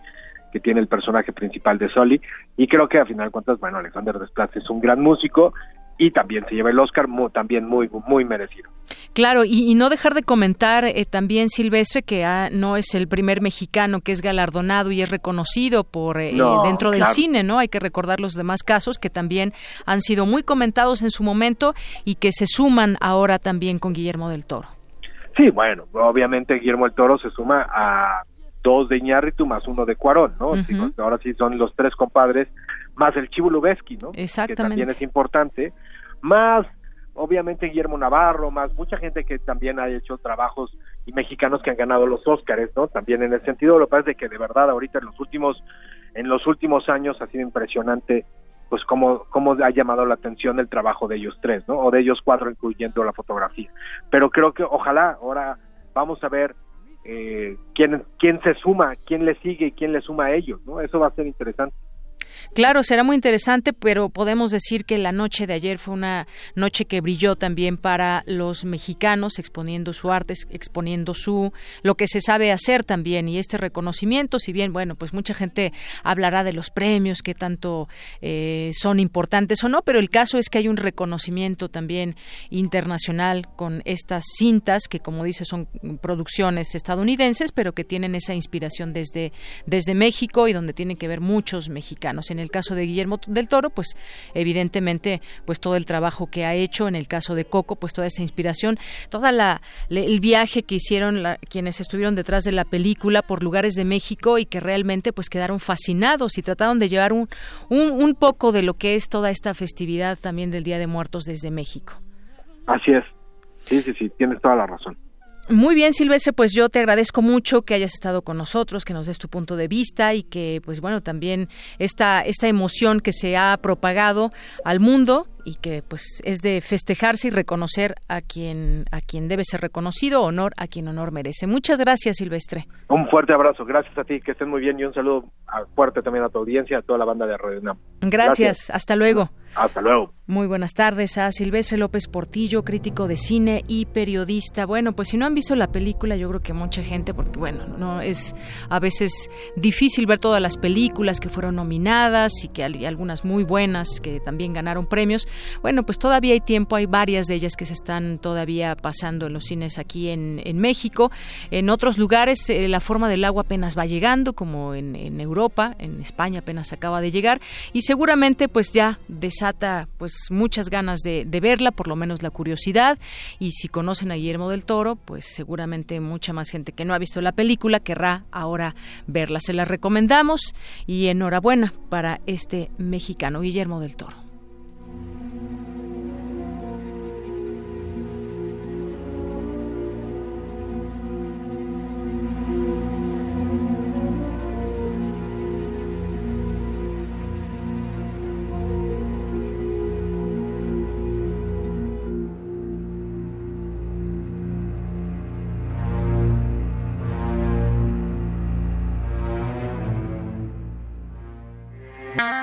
que tiene el personaje principal de Soli. Y creo que a final de cuentas, bueno, Alexander Desplat es un gran músico y también se lleva el Oscar, también muy, muy merecido. Claro, y, no dejar de comentar eh, también, Silvestre, que ah, no es el primer mexicano que es galardonado y es reconocido por eh, dentro del cine, ¿no? Hay que recordar los demás casos que también han sido muy comentados en su momento y que se suman ahora también con Guillermo del Toro. Sí, bueno, obviamente Guillermo del Toro se suma a dos de Iñárritu más uno de Cuarón, ¿no? ahora sí son los tres compadres más el Chivo Lubeski, ¿no? Exactamente. Que también es importante, más obviamente Guillermo Navarro, más mucha gente que también ha hecho trabajos y mexicanos que han ganado los Óscares, ¿no? También en ese sentido, lo que pasa es que de verdad ahorita en los últimos en los últimos años ha sido impresionante pues cómo, cómo ha llamado la atención el trabajo de ellos tres, ¿no? O de ellos cuatro, incluyendo la fotografía. Pero creo que ojalá ahora vamos a ver eh, quién, quién se suma, quién le sigue y quién le suma a ellos, ¿no? Eso va a ser interesante. Claro, será muy interesante, pero podemos decir que la noche de ayer fue una noche que brilló también para los mexicanos, exponiendo su arte, exponiendo su lo que se sabe hacer también y este reconocimiento. Si bien, bueno, pues mucha gente hablará de los premios que tanto eh, son importantes o no, pero el caso es que hay un reconocimiento también internacional con estas cintas que, como dice, son producciones estadounidenses, pero que tienen esa inspiración desde desde México y donde tienen que ver muchos mexicanos. En el caso de Guillermo del Toro, pues evidentemente, pues todo el trabajo que ha hecho, en el caso de Coco, pues toda esa inspiración, toda la el viaje que hicieron quienes estuvieron detrás de la película por lugares de México y que realmente pues quedaron fascinados y trataron de llevar un, un, un poco de lo que es toda esta festividad también del Día de Muertos desde México. Así es. Sí, sí, sí, tienes toda la razón. Muy bien, Silvestre, pues yo te agradezco mucho que hayas estado con nosotros, que nos des tu punto de vista y que, pues bueno, también esta, esta emoción que se ha propagado al mundo y que pues es de festejarse y reconocer a quien a quien debe ser reconocido, honor a quien honor merece. Muchas gracias, Silvestre. Un fuerte abrazo, gracias a ti, que estén muy bien y un saludo fuerte también a tu audiencia, a toda la banda de Radio Nam. gracias. hasta luego. Hasta luego. Muy buenas tardes a Silvestre López Portillo, crítico de cine y periodista. Bueno, pues si no han visto la película, yo creo que mucha gente, porque bueno, no es a veces difícil ver todas las películas que fueron nominadas y que hay algunas muy buenas que también ganaron premios. Bueno, pues todavía hay tiempo, hay varias de ellas que se están todavía pasando en los cines aquí en, en México. En otros lugares eh, la forma del agua apenas va llegando, como en, en Europa, en España apenas acaba de llegar y seguramente pues ya de desata pues muchas ganas de, de, verla, por lo menos la curiosidad. Y si conocen a Guillermo del Toro, pues seguramente mucha más gente que no ha visto la película querrá ahora verla. Se la recomendamos y enhorabuena para este mexicano Guillermo del Toro.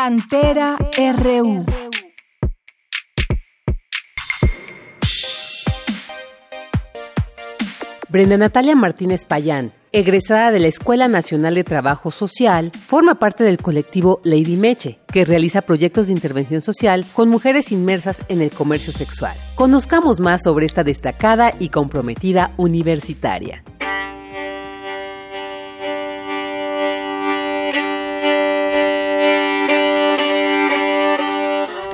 Cantera RU. Brenda Natalia Martínez Payán, egresada de la Escuela Nacional de Trabajo Social, forma parte del colectivo Lady Meche, que realiza proyectos de intervención social con mujeres inmersas en el comercio sexual. Conozcamos más sobre esta destacada y comprometida universitaria.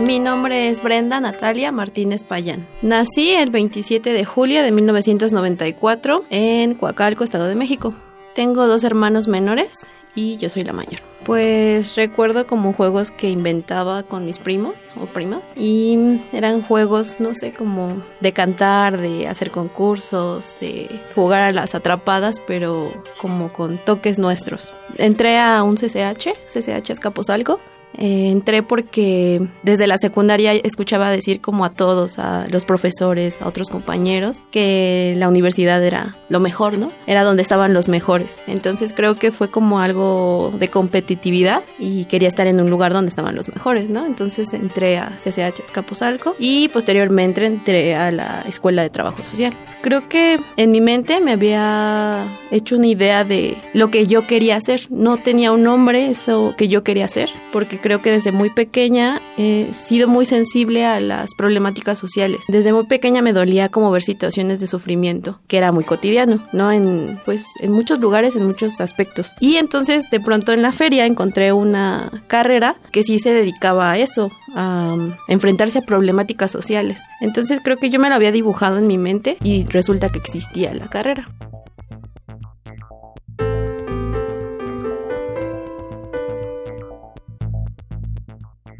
Mi nombre es Brenda Natalia Martínez Payán. Nací el 27 de julio de 1994 en Coacalco, Estado de México. Tengo dos hermanos menores y yo soy la mayor. Pues recuerdo como juegos que inventaba con mis primos o primas y eran juegos, no sé, como de cantar, de hacer concursos, de jugar a las atrapadas, pero como con toques nuestros. Entré a un CCH, CCH Escaposalco, eh, entré porque desde la secundaria escuchaba decir como a todos, a los profesores, a otros compañeros, que la universidad era lo mejor, ¿no? Era donde estaban los mejores. Entonces creo que fue como algo de competitividad y quería estar en un lugar donde estaban los mejores, ¿no? Entonces entré a CCH Escaposalco y posteriormente entré a la Escuela de Trabajo Social. Creo que en mi mente me había hecho una idea de lo que yo quería hacer. No tenía un nombre eso que yo quería hacer, porque creo que desde muy pequeña he sido muy sensible a las problemáticas sociales. Desde muy pequeña me dolía como ver situaciones de sufrimiento, que era muy cotidiano, ¿no? En pues en muchos lugares, en muchos aspectos. Y entonces de pronto en la feria encontré una carrera que sí se dedicaba a eso, a enfrentarse a problemáticas sociales. Entonces creo que yo me lo había dibujado en mi mente y resulta que existía la carrera.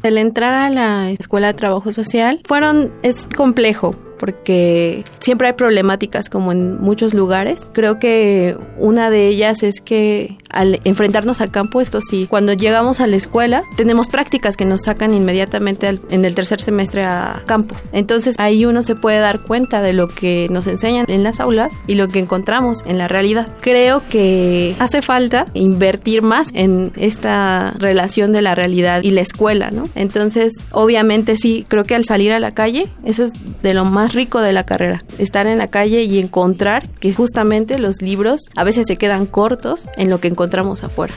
El entrar a la escuela de trabajo social fueron es complejo porque siempre hay problemáticas como en muchos lugares. Creo que una de ellas es que al enfrentarnos al campo, esto sí, cuando llegamos a la escuela tenemos prácticas que nos sacan inmediatamente en el tercer semestre a campo. Entonces ahí uno se puede dar cuenta de lo que nos enseñan en las aulas y lo que encontramos en la realidad. Creo que hace falta invertir más en esta relación de la realidad y la escuela, ¿no? Entonces, obviamente sí, creo que al salir a la calle, eso es de lo más rico de la carrera, estar en la calle y encontrar que justamente los libros a veces se quedan cortos en lo que encontramos afuera.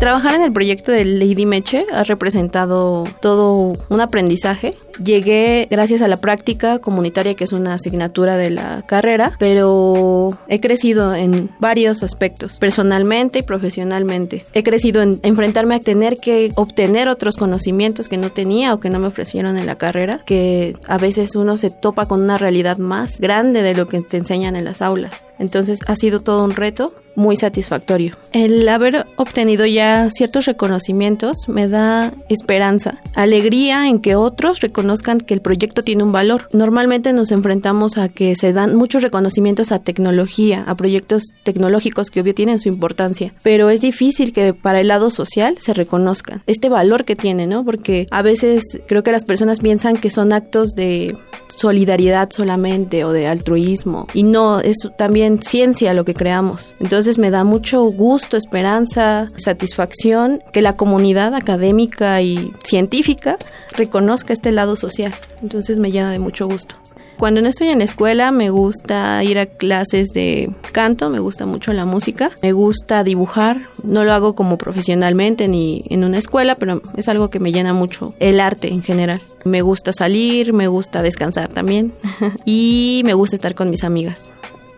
Trabajar en el proyecto de Lady Meche ha representado todo un aprendizaje. Llegué gracias a la práctica comunitaria, que es una asignatura de la carrera, pero he crecido en varios aspectos, personalmente y profesionalmente. He crecido en enfrentarme a tener que obtener otros conocimientos que no tenía o que no me ofrecieron en la carrera, que a veces uno se topa con una realidad más grande de lo que te enseñan en las aulas. Entonces ha sido todo un reto muy satisfactorio. El haber obtenido ya ciertos reconocimientos me da esperanza, alegría en que otros reconozcan que el proyecto tiene un valor. Normalmente nos enfrentamos a que se dan muchos reconocimientos a tecnología, a proyectos tecnológicos que obvio tienen su importancia, pero es difícil que para el lado social se reconozcan este valor que tiene, ¿no? Porque a veces creo que las personas piensan que son actos de solidaridad solamente o de altruismo y no, es también ciencia lo que creamos. Entonces me da mucho gusto, esperanza, satisfacción que la comunidad académica y científica reconozca este lado social. Entonces me llena de mucho gusto. Cuando no estoy en la escuela me gusta ir a clases de canto, me gusta mucho la música, me gusta dibujar, no lo hago como profesionalmente ni en una escuela, pero es algo que me llena mucho, el arte en general. Me gusta salir, me gusta descansar también y me gusta estar con mis amigas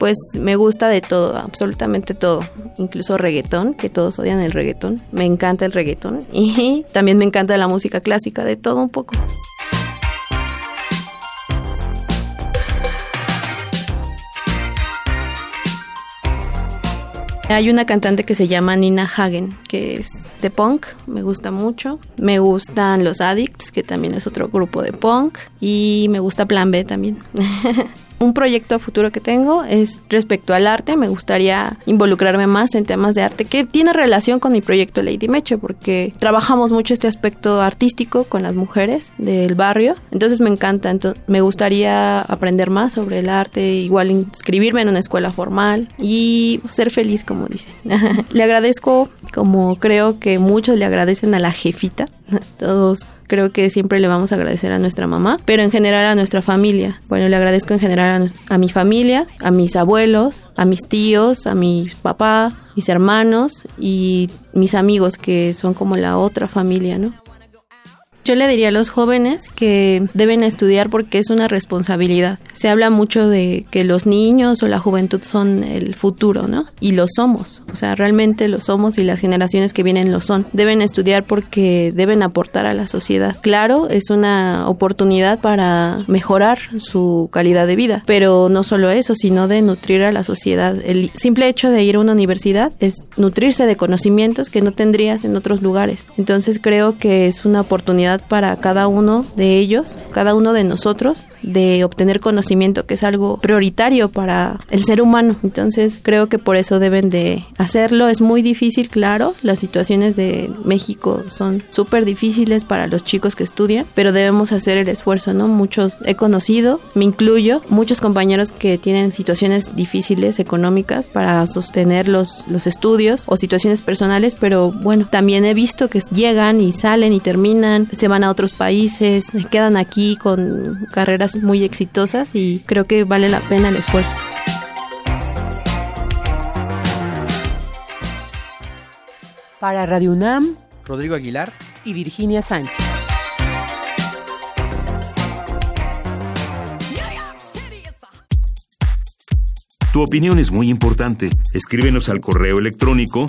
pues me gusta de todo, absolutamente todo, incluso reggaetón, que todos odian el reggaetón, me encanta el reggaetón y también me encanta la música clásica, de todo un poco. Hay una cantante que se llama Nina Hagen, que es de punk, me gusta mucho. Me gustan los Addicts, que también es otro grupo de punk. Y me gusta Plan B también. un proyecto a futuro que tengo es respecto al arte. Me gustaría involucrarme más en temas de arte que tiene relación con mi proyecto Lady Meche, porque trabajamos mucho este aspecto artístico con las mujeres del barrio. Entonces me encanta. Entonces, me gustaría aprender más sobre el arte, igual inscribirme en una escuela formal y ser feliz, como dicen. le agradezco, como creo que muchos le agradecen a la jefita. Todos creo que siempre le vamos a agradecer a nuestra mamá, pero en general a nuestra familia. Bueno, le agradezco en general a, mi familia, a mis abuelos, a mis tíos, a mi papá, mis hermanos y mis amigos que son como la otra familia, ¿no? Yo le diría a los jóvenes que deben estudiar porque es una responsabilidad. Se habla mucho de que los niños o la juventud son el futuro, ¿no? Y lo somos. O sea, realmente lo somos y las generaciones que vienen lo son. Deben estudiar porque deben aportar a la sociedad. Claro, es una oportunidad para mejorar su calidad de vida, pero no solo eso, sino de nutrir a la sociedad. El simple hecho de ir a una universidad es nutrirse de conocimientos que no tendrías en otros lugares. Entonces creo que es una oportunidad para cada uno de ellos, cada uno de nosotros, de obtener conocimiento, que es algo prioritario para el ser humano. Entonces creo que por eso deben de hacerlo. Es muy difícil, claro. Las situaciones de México son súper difíciles para los chicos que estudian, pero debemos hacer el esfuerzo, ¿no? Muchos he conocido, me incluyo, muchos compañeros que tienen situaciones difíciles económicas para sostener los, los estudios o situaciones personales, pero bueno, también he visto que llegan y salen y terminan, se van a otros países, quedan aquí con carreras muy exitosas y creo que vale la pena el esfuerzo. Para Radio UNAM, Rodrigo Aguilar y Virginia Sánchez. Tu opinión es muy importante. Escríbenos al correo electrónico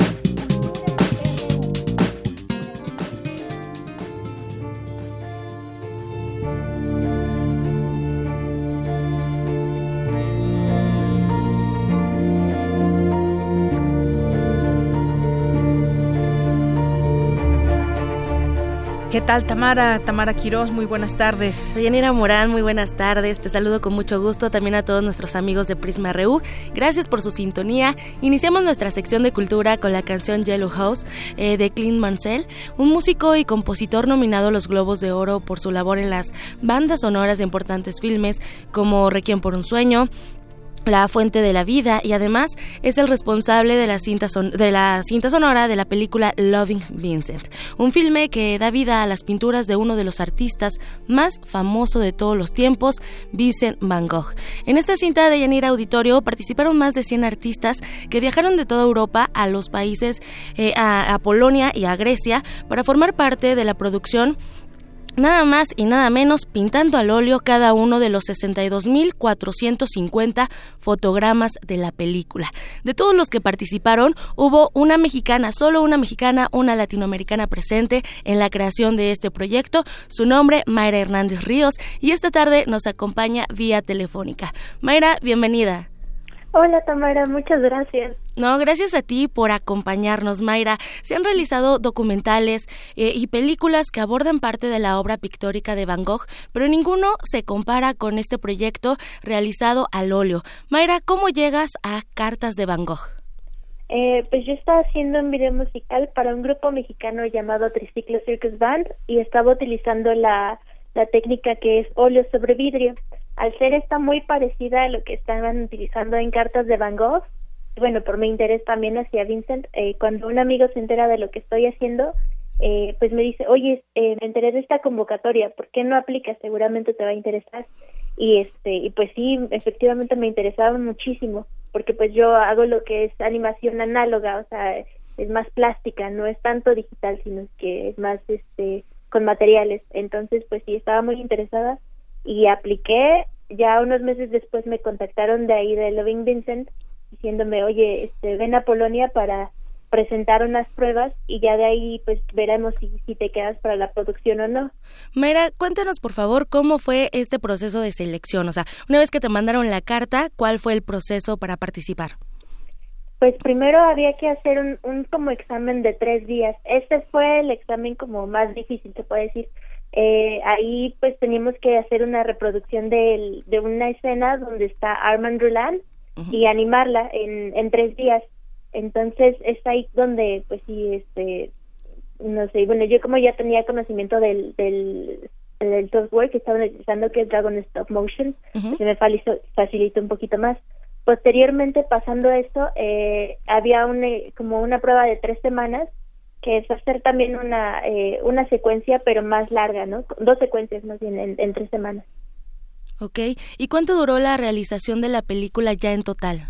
Tal, Tamara? Tamara Quirós, muy buenas tardes. Yanira Morán, muy buenas tardes. Te saludo con mucho gusto también a todos nuestros amigos de Prisma RU. Gracias por su sintonía. Iniciamos nuestra sección de cultura con la canción Yellow House eh, de Clint Mansell, un músico y compositor nominado a los Globos de Oro por su labor en las bandas sonoras de importantes filmes como Requiem por un sueño, la fuente de la vida y además es el responsable de la cinta de la cinta sonora de la película Loving Vincent, un filme que da vida a las pinturas de uno de los artistas más famosos de todos los tiempos, Vincent Van Gogh. En esta cinta de Yanira Auditorio participaron más de 100 artistas que viajaron de toda Europa a los países eh, a Polonia y a Grecia para formar parte de la producción Nada más y nada menos pintando al óleo cada uno de los 62.450 fotogramas de la película. De todos los que participaron, hubo una mexicana, solo una mexicana, una latinoamericana presente en la creación de este proyecto. Su nombre, Mayra Hernández Ríos, y esta tarde nos acompaña vía telefónica. Mayra, bienvenida. Hola Tamara, muchas gracias. No, gracias a ti por acompañarnos, Mayra. Se han realizado documentales eh, y películas que abordan parte de la obra pictórica de Van Gogh, pero ninguno se compara con este proyecto realizado al óleo. Mayra, ¿cómo llegas a Cartas de Van Gogh? Eh, pues yo estaba haciendo un video musical para un grupo mexicano llamado Triciclo Circus Band y estaba utilizando la, la técnica que es óleo sobre vidrio al ser esta muy parecida a lo que estaban utilizando en cartas de Van Gogh, bueno, por mi interés también hacia Vincent, eh, cuando un amigo se entera de lo que estoy haciendo, eh, pues me dice, oye, eh, me enteré de esta convocatoria, ¿por qué no aplicas? Seguramente te va a interesar. Y este, y pues sí, efectivamente me interesaba muchísimo, porque pues yo hago lo que es animación análoga, o sea, es más plástica, no es tanto digital, sino que es más este con materiales. Entonces, pues sí, estaba muy interesada y apliqué. Ya unos meses después me contactaron de ahí de Loving Vincent diciéndome, oye, este, ven a Polonia para presentar unas pruebas y ya de ahí pues veremos si, si te quedas para la producción o no. Mayra, cuéntanos por favor cómo fue este proceso de selección, o sea, una vez que te mandaron la carta, ¿cuál fue el proceso para participar? Pues primero había que hacer un, un como examen de tres días. Este fue el examen como más difícil, se puede decir, eh, ahí pues teníamos que hacer una reproducción de, de una escena donde está Armand Y animarla en, en tres días. Entonces es ahí donde pues sí, este, no sé, bueno, yo como ya tenía conocimiento del, del el software que estaban utilizando, que es Dragon Stop Motion, se me facilitó un poquito más. Posteriormente, pasando eso, eh, había un, eh, como una prueba de tres semanas, que es hacer también una, eh, una secuencia, pero más larga, ¿no? Dos secuencias más bien en, tres semanas. Ok, ¿y cuánto duró la realización de la película ya en total?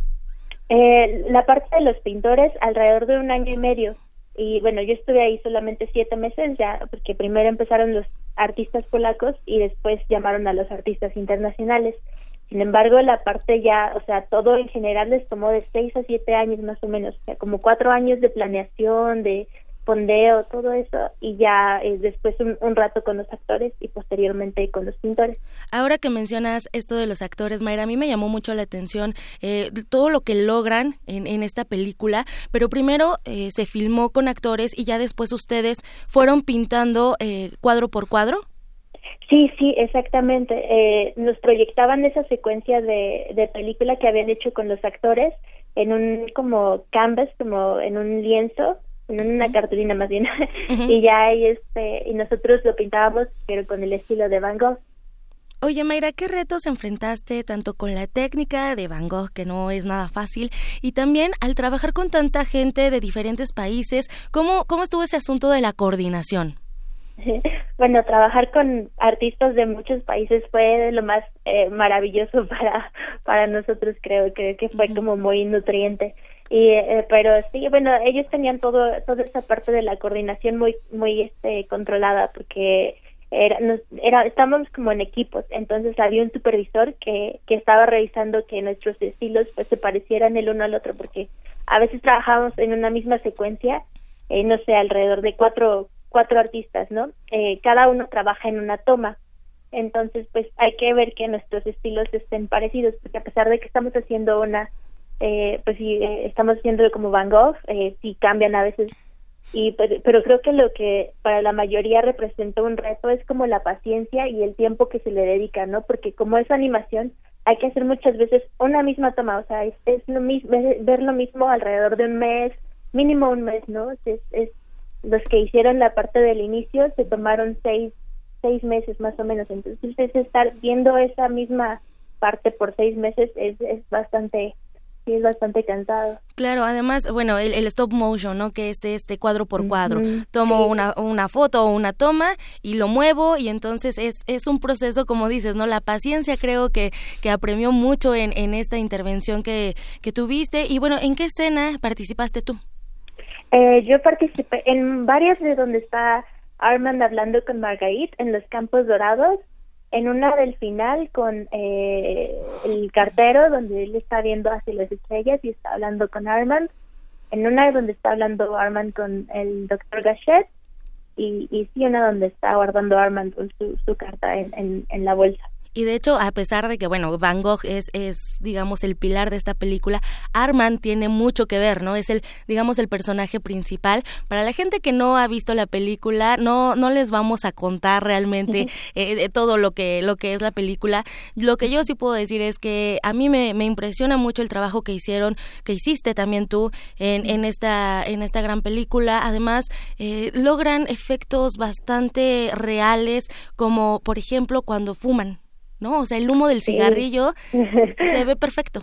Eh, la parte de los pintores, alrededor de un año y medio. Y bueno, yo estuve ahí solamente siete meses ya, porque primero empezaron los artistas polacos y después llamaron a los artistas internacionales. Sin embargo, la parte ya, o sea, todo en general les tomó de seis a siete años más o menos, o sea, como cuatro años de planeación, de fondeo, todo eso, y ya eh, después un, rato con los actores y posteriormente con los pintores. Ahora que mencionas esto de los actores, Mayra, a mí me llamó mucho la atención eh, todo lo que logran en, en esta película, pero primero eh, se filmó con actores y ya después ustedes fueron pintando cuadro por cuadro. Sí, sí, exactamente. Eh, nos proyectaban esa secuencia de, de película que habían hecho con los actores en un como canvas, como en un lienzo, en una cartulina más bien, y ya ahí este, y nosotros lo pintábamos, pero con el estilo de Van Gogh. Oye, Mayra, ¿qué retos enfrentaste tanto con la técnica de Van Gogh, que no es nada fácil, y también al trabajar con tanta gente de diferentes países? ¿Cómo, cómo estuvo ese asunto de la coordinación? Bueno, trabajar con artistas de muchos países fue lo más eh, maravilloso para para nosotros, creo que, que fue como muy nutriente. Y, eh, pero sí, bueno, ellos tenían todo toda esa parte de la coordinación muy muy este controlada porque era, era estábamos como en equipos, entonces había un supervisor que que estaba revisando que nuestros estilos pues se parecieran el uno al otro porque a veces trabajábamos en una misma secuencia, eh, no sé, alrededor de cuatro cuatro artistas, ¿no? Eh, cada uno trabaja en una toma. Entonces, pues hay que ver que nuestros estilos estén parecidos, porque a pesar de que estamos haciendo una, eh, pues sí, eh, estamos haciendo como Van Gogh, eh, sí cambian a veces, y pero, pues, pero creo que lo que para la mayoría representa un reto es como la paciencia y el tiempo que se le dedica, ¿no? Porque como es animación, hay que hacer muchas veces una misma toma, o sea, es, es lo mismo, ver lo mismo alrededor de un mes, mínimo un mes, ¿no? Es, es los que hicieron la parte del inicio se tomaron seis, seis meses más o menos. Entonces, estar viendo esa misma parte por seis meses es, es bastante sí es bastante cansado. Claro, además, bueno, el, stop motion, ¿no? Que es este cuadro por cuadro. Tomo una, una foto o una toma y lo muevo y entonces es, es un proceso, como dices, ¿no? La paciencia creo que, que apremió mucho en, en esta intervención que, que tuviste. Y bueno, ¿en qué escena participaste tú? Eh, yo participé en varias de donde está Armand hablando con Margarit en los Campos Dorados, en una del final con eh, el cartero donde él está viendo hacia las estrellas y está hablando con Armand, en una donde está hablando Armand con el doctor Gachet y, y sí una donde está guardando Armand su, su carta en, en la bolsa. Y de hecho, a pesar de que, bueno, Van Gogh es, es, digamos, el pilar de esta película, Armand tiene mucho que ver, ¿no? Es el, digamos, el personaje principal. Para la gente que no ha visto la película, no, no les vamos a contar realmente eh, todo lo que, lo que es la película. Lo que yo sí puedo decir es que a mí me, me impresiona mucho el trabajo que hicieron, que hiciste también tú en, en, esta, en esta gran película. Además, eh, logran efectos bastante reales, como por ejemplo cuando fuman. ¿No? O sea, el humo del cigarrillo se ve perfecto.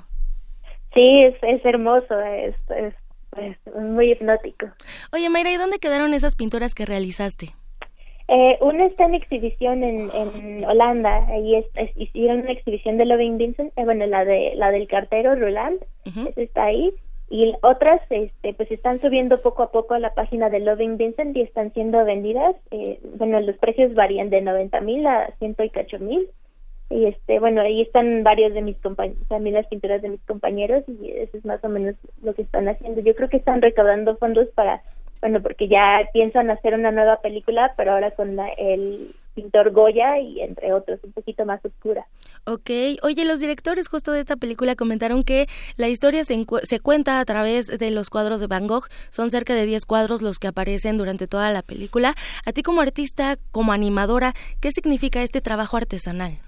Sí, es, es hermoso, es, es, muy hipnótico. Oye, Mayra, ¿y dónde quedaron esas pinturas que realizaste? Eh, una está en exhibición en, en Holanda, ahí hicieron una exhibición de Loving Vincent, eh, bueno, la de la del cartero Roland, está ahí, y otras este pues están subiendo poco a poco a la página de Loving Vincent y están siendo vendidas eh, bueno los precios varían de 90 mil a ciento y cacho mil y este bueno ahí están varios de mis compañeros también las pinturas de mis compañeros y eso es más o menos lo que están haciendo yo creo que están recaudando fondos para bueno porque ya piensan hacer una nueva película pero ahora con el pintor Goya y entre otros un poquito más oscura Ok, oye, los directores justo de esta película comentaron que la historia se, se, cuenta a través de los cuadros de Van Gogh, son cerca de 10 cuadros los que aparecen durante toda la película. A ti como artista, como animadora, ¿qué significa este trabajo artesanal?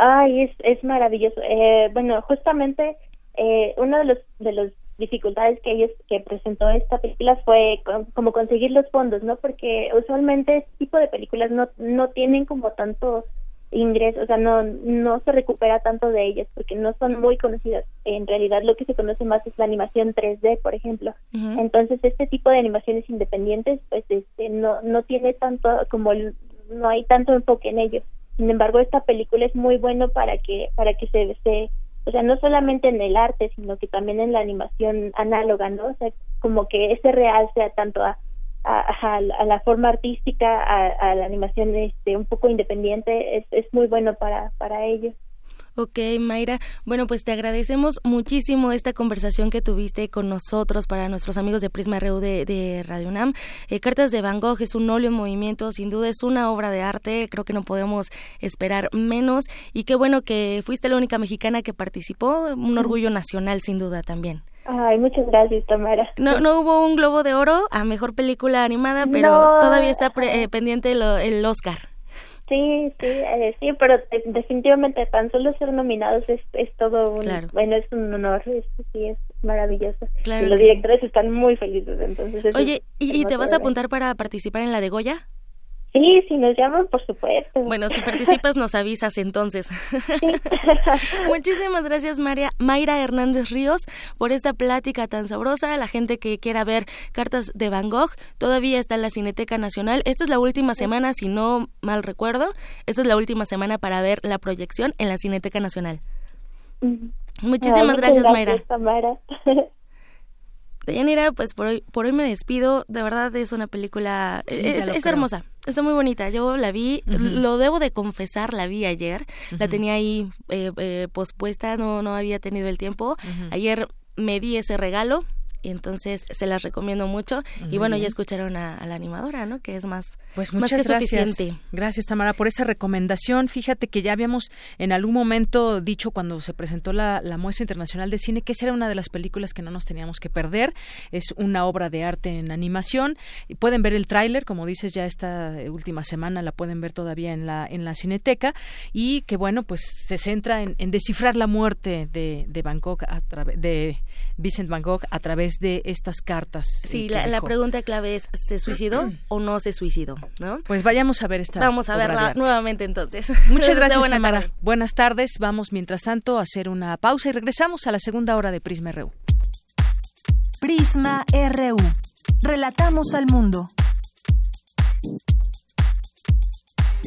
Ay, es, es maravilloso. Eh, bueno, justamente eh, uno de los, de los dificultades que ellos que presentó esta película fue como conseguir los fondos, ¿no? Porque usualmente este tipo de películas no no tienen como tanto ingreso, o sea, no no se recupera tanto de ellas porque no son muy conocidas. En realidad lo que se conoce más es la animación 3D, por ejemplo. Entonces, este tipo de animaciones independientes pues este no no tiene tanto como no hay tanto enfoque en ello. Sin embargo, esta película es muy bueno para que para que se, se o sea, no solamente en el arte, sino que también en la animación análoga, ¿no? O sea, como que ese real sea tanto a, a, la forma artística, a, la animación este, un poco independiente, es, es muy bueno para, para ellos. Ok, Mayra. Bueno, pues te agradecemos muchísimo esta conversación que tuviste con nosotros para nuestros amigos de Prisma RU de, Radio UNAM. Eh, Cartas de Van Gogh es un óleo en movimiento, sin duda es una obra de arte, creo que no podemos esperar menos. Y qué bueno que fuiste la única mexicana que participó, un orgullo nacional sin duda también. Ay, muchas gracias, Tamara. No, no hubo un Globo de Oro a Mejor Película Animada, pero todavía está eh, pendiente el Oscar. Sí, sí, eh, sí, pero definitivamente tan solo ser nominados es, es todo un, bueno, es un honor, es, sí, es maravilloso. y los directores están muy felices, entonces. Oye, ¿y, te vas a apuntar para participar en la de Goya? Sí, si nos llaman, por supuesto. Bueno, si participas nos avisas entonces. Muchísimas gracias María, Mayra Hernández Ríos por esta plática tan sabrosa. La gente que quiera ver cartas de Van Gogh todavía está en la Cineteca Nacional. Esta es la última semana, si no mal recuerdo, esta es la última semana para ver la proyección en la Cineteca Nacional. Muchísimas gracias, Mayra. Yanira, pues por hoy, por hoy me despido. De verdad es una película, es, hermosa, está muy bonita. Yo la vi, lo debo de confesar, la vi ayer. La tenía ahí eh, eh, pospuesta, no, no había tenido el tiempo. Ayer me di ese regalo entonces se las recomiendo mucho. Y bueno ya escucharon a, la animadora no que es más pues muchas gracias. gracias Tamara por esa recomendación. Fíjate que ya habíamos en algún momento dicho cuando se presentó la, muestra internacional de cine que esa era una de las películas que no nos teníamos que perder. Es una obra de arte en animación. Y pueden ver el tráiler como dices ya esta última semana la pueden ver todavía en la en la cineteca. Y que bueno pues se centra en, descifrar la muerte de, de Bangkok a través de Vincent Van Gogh a través de estas cartas. Eh, sí, la, pregunta clave es, ¿se suicidó o no se suicidó? ¿no? Pues vayamos a ver esta Vamos a verla nuevamente entonces. Muchas gracias, Tamara. Buenas tardes. Vamos, mientras tanto, a hacer una pausa y regresamos a la segunda hora de Prisma RU. Prisma RU. Relatamos al mundo.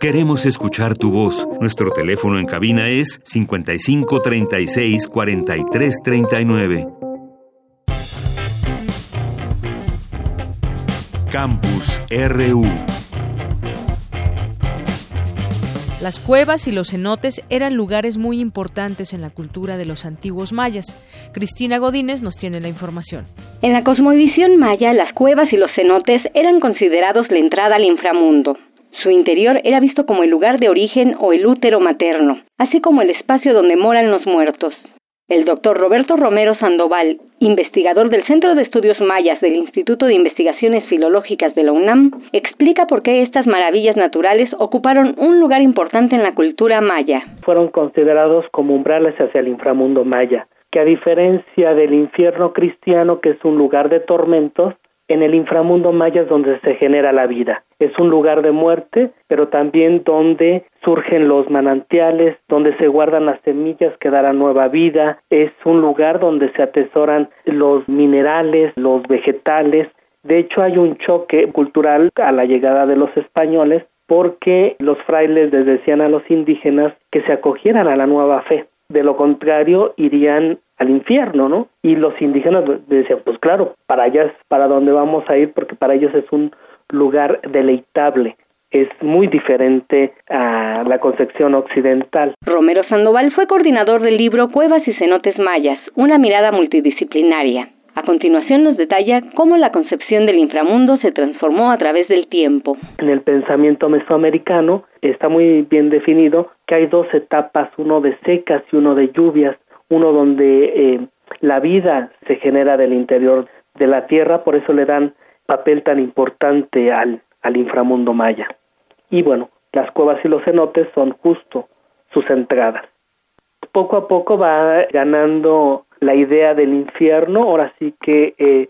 Queremos escuchar tu voz. Nuestro teléfono en cabina es 55 36 43 39. Campus RU. Las cuevas y los cenotes eran lugares muy importantes en la cultura de los antiguos mayas. Cristina Godínez nos tiene la información. En la cosmovisión maya, las cuevas y los cenotes eran considerados la entrada al inframundo. Su interior era visto como el lugar de origen o el útero materno, así como el espacio donde moran los muertos. El doctor Roberto Romero Sandoval, investigador del Centro de Estudios Mayas del Instituto de Investigaciones Filológicas de la UNAM, explica por qué estas maravillas naturales ocuparon un lugar importante en la cultura maya. Fueron considerados como umbrales hacia el inframundo maya, que a diferencia del infierno cristiano, que es un lugar de tormentos, en el inframundo maya es donde se genera la vida. Es un lugar de muerte, pero también donde surgen los manantiales, donde se guardan las semillas que darán nueva vida. Es un lugar donde se atesoran los minerales, los vegetales. De hecho, hay un choque cultural a la llegada de los españoles porque los frailes les decían a los indígenas que se acogieran a la nueva fe. De lo contrario, irían al infierno, ¿no? Y los indígenas decían, pues claro, para allá es para donde vamos a ir porque para ellos es un lugar deleitable. es muy diferente a la concepción occidental. Romero Sandoval fue coordinador del libro Cuevas y cenotes mayas, una mirada multidisciplinaria. A continuación nos detalla cómo la concepción del inframundo se transformó a través del tiempo. En el pensamiento mesoamericano está muy bien definido que hay dos etapas, uno de secas y uno de lluvias, uno donde eh, la vida se genera del interior de la tierra, por eso le dan papel tan importante al, al inframundo maya. Y bueno, las cuevas y los cenotes son justo sus entradas. Poco a poco va ganando la idea del infierno, ahora sí que eh,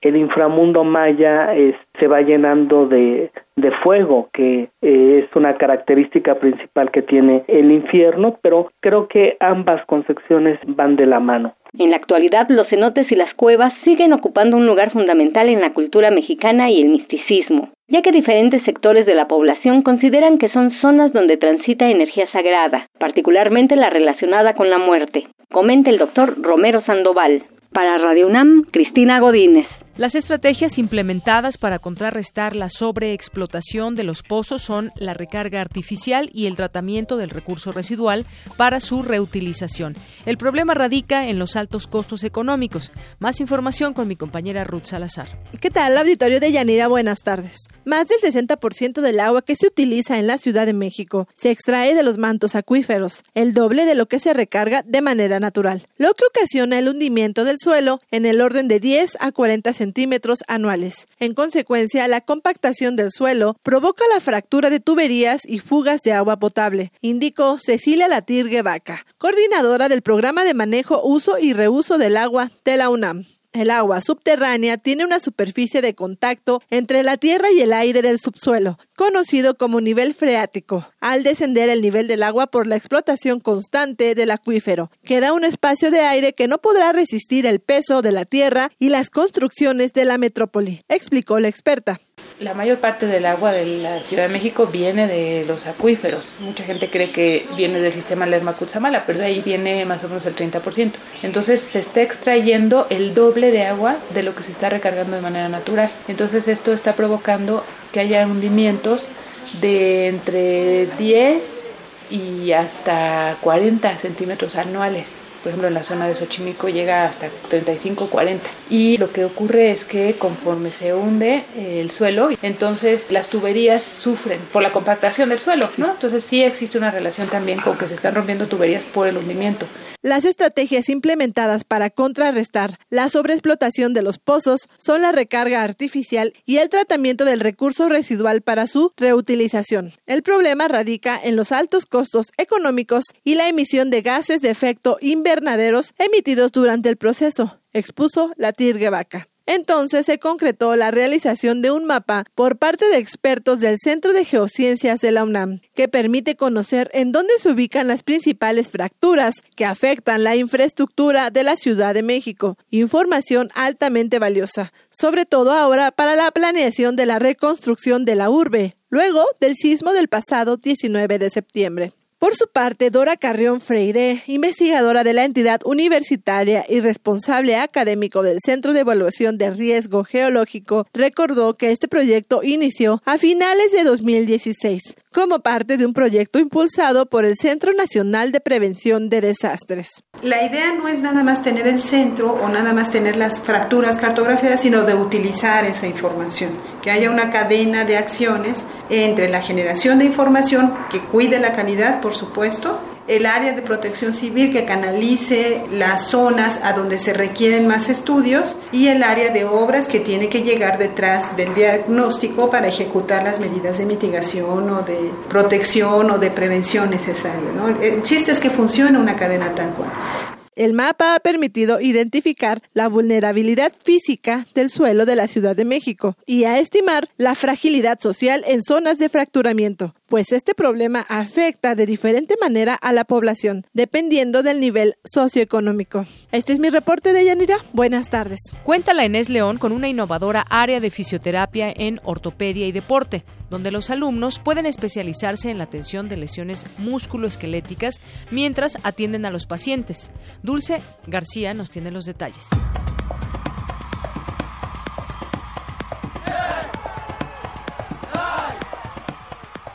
el inframundo maya se va llenando de, de fuego, que eh, es una característica principal que tiene el infierno, pero creo que ambas concepciones van de la mano. En la actualidad, los cenotes y las cuevas siguen ocupando un lugar fundamental en la cultura mexicana y el misticismo, ya que diferentes sectores de la población consideran que son zonas donde transita energía sagrada, particularmente la relacionada con la muerte, comenta el doctor Romero Sandoval. Para Radio UNAM, Cristina Godínez. Las estrategias implementadas para contrarrestar la sobreexplotación de los pozos son la recarga artificial y el tratamiento del recurso residual para su reutilización. El problema radica en los altos costos económicos. Más información con mi compañera Ruth Salazar. ¿Qué tal, auditorio de Yanira? Buenas tardes. Más del 60% del agua que se utiliza en la Ciudad de México se extrae de los mantos acuíferos, el doble de lo que se recarga de manera natural, lo que ocasiona el hundimiento del suelo en el orden de 10 a 40 centímetros centímetros anuales. En consecuencia, la compactación del suelo provoca la fractura de tuberías y fugas de agua potable, indicó Cecilia Latirgue Vaca, coordinadora del programa de manejo, uso y reuso del agua de la UNAM. El agua subterránea tiene una superficie de contacto entre la tierra y el aire del subsuelo, conocido como nivel freático. Al descender el nivel del agua por la explotación constante del acuífero, queda un espacio de aire que no podrá resistir el peso de la tierra y las construcciones de la metrópoli, explicó la experta. La mayor parte del agua de la Ciudad de México viene de los acuíferos. Mucha gente cree que viene del sistema Lerma-Cutzamala, pero de ahí viene más o menos el 30%. Entonces se está extrayendo el doble de agua de lo que se está recargando de manera natural. Entonces esto está provocando que haya hundimientos de entre 10 y hasta 40 centímetros anuales por ejemplo en la zona de Xochimilco llega hasta 35, 40. Y lo que ocurre es que conforme se hunde el suelo, entonces las tuberías sufren por la compactación del suelo, ¿no? Entonces sí existe una relación también con que se están rompiendo tuberías por el hundimiento. Las estrategias implementadas para contrarrestar la sobreexplotación de los pozos son la recarga artificial y el tratamiento del recurso residual para su reutilización. El problema radica en los altos costos económicos y la emisión de gases de efecto invernaderos emitidos durante el proceso, expuso la Tirgue Vaca. Entonces se concretó la realización de un mapa por parte de expertos del Centro de Geociencias de la UNAM, que permite conocer en dónde se ubican las principales fracturas que afectan la infraestructura de la Ciudad de México. Información altamente valiosa, sobre todo ahora para la planeación de la reconstrucción de la urbe, luego del sismo del pasado 19 de septiembre. Por su parte, Dora Carrión Freire, investigadora de la entidad universitaria y responsable académico del Centro de Evaluación de Riesgo Geológico, recordó que este proyecto inició a finales de 2016 como parte de un proyecto impulsado por el Centro Nacional de Prevención de Desastres. La idea no es nada más tener el centro o nada más tener las fracturas cartografiadas, sino de utilizar esa información, que haya una cadena de acciones entre la generación de información que cuide la calidad, por supuesto, el área de protección civil que canalice las zonas a donde se requieren más estudios y el área de obras que tiene que llegar detrás del diagnóstico para ejecutar las medidas de mitigación o de protección o de prevención necesarias. El chiste es que funcione una cadena tal cual. El mapa ha permitido identificar la vulnerabilidad física del suelo de la Ciudad de México y a estimar la fragilidad social en zonas de fracturamiento, pues este problema afecta de diferente manera a la población, dependiendo del nivel socioeconómico. Este es mi reporte de Yanira. Buenas tardes. Cuenta la Enés León con una innovadora área de fisioterapia en ortopedia y deporte donde los alumnos pueden especializarse en la atención de lesiones musculoesqueléticas mientras atienden a los pacientes. Dulce García nos tiene los detalles.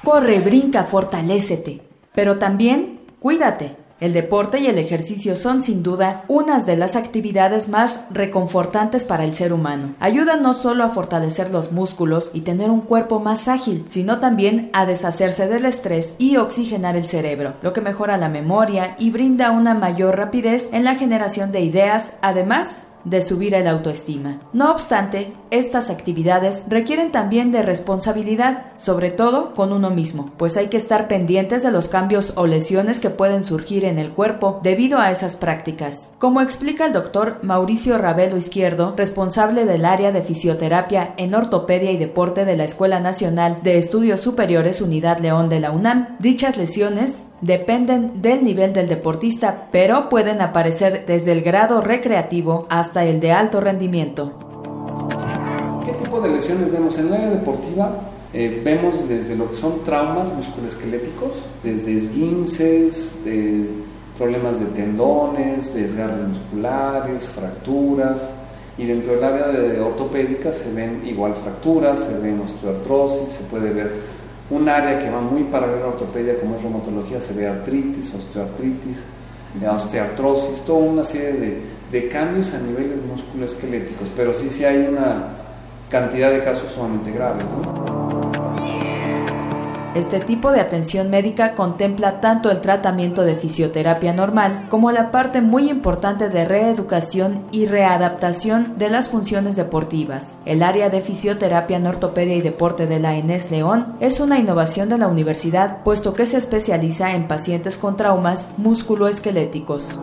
Corre, brinca, fortalécete. Pero también cuídate. El deporte y el ejercicio son sin duda unas de las actividades más reconfortantes para el ser humano. Ayudan no solo a fortalecer los músculos y tener un cuerpo más ágil, sino también a deshacerse del estrés y oxigenar el cerebro, lo que mejora la memoria y brinda una mayor rapidez en la generación de ideas, además de subir el autoestima. No obstante, estas actividades requieren también de responsabilidad, sobre todo con uno mismo, pues hay que estar pendientes de los cambios o lesiones que pueden surgir en el cuerpo debido a esas prácticas. Como explica el doctor Mauricio Ravelo Izquierdo, responsable del área de fisioterapia en ortopedia y deporte de la Escuela Nacional de Estudios Superiores Unidad León de la UNAM, dichas lesiones dependen del nivel del deportista, pero pueden aparecer desde el grado recreativo hasta el de alto rendimiento. ¿Qué tipo de lesiones vemos en el área deportiva? Eh, vemos desde lo que son traumas musculoesqueléticos, desde esguinces, problemas de tendones, desgarres musculares, fracturas, y dentro del área de ortopédica se ven igual fracturas, se ven osteoartrosis, se puede ver un área que va muy paralela a ortopedia como es reumatología, se ve artritis, osteoartritis, osteoartrosis, toda una serie de, de cambios a niveles musculoesqueléticos, pero sí, sí hay una cantidad de casos sumamente graves. Este tipo de atención médica contempla tanto el tratamiento de fisioterapia normal como la parte muy importante de reeducación y readaptación de las funciones deportivas. El área de fisioterapia en ortopedia y deporte de la ENES León es una innovación de la universidad puesto que se especializa en pacientes con traumas musculoesqueléticos.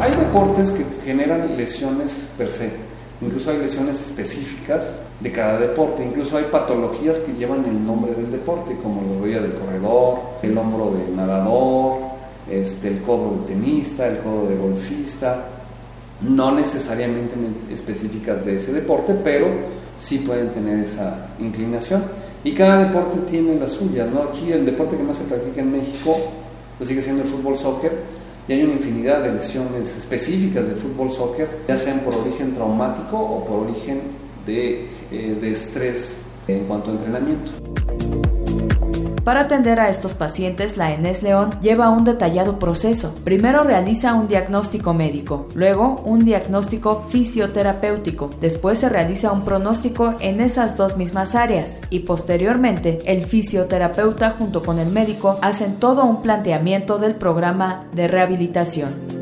Hay deportes que generan lesiones per se Incluso hay lesiones específicas de cada deporte, incluso hay patologías que llevan el nombre del deporte, como la rodilla del corredor, el hombro del nadador, este, el codo del tenista, el codo del golfista, no necesariamente específicas de ese deporte, pero sí pueden tener esa inclinación. Y cada deporte tiene la suya, ¿no? Aquí el deporte que más se practica en México, pues sigue siendo el fútbol soccer, hay una infinidad de lesiones específicas de fútbol soccer, ya sean por origen traumático o por origen de, eh, de estrés en cuanto a entrenamiento. Para atender a estos pacientes, la ENES León lleva un detallado proceso. Primero realiza un diagnóstico médico, luego un diagnóstico fisioterapéutico, después se realiza un pronóstico en esas dos mismas áreas y posteriormente el fisioterapeuta junto con el médico hacen todo un planteamiento del programa de rehabilitación.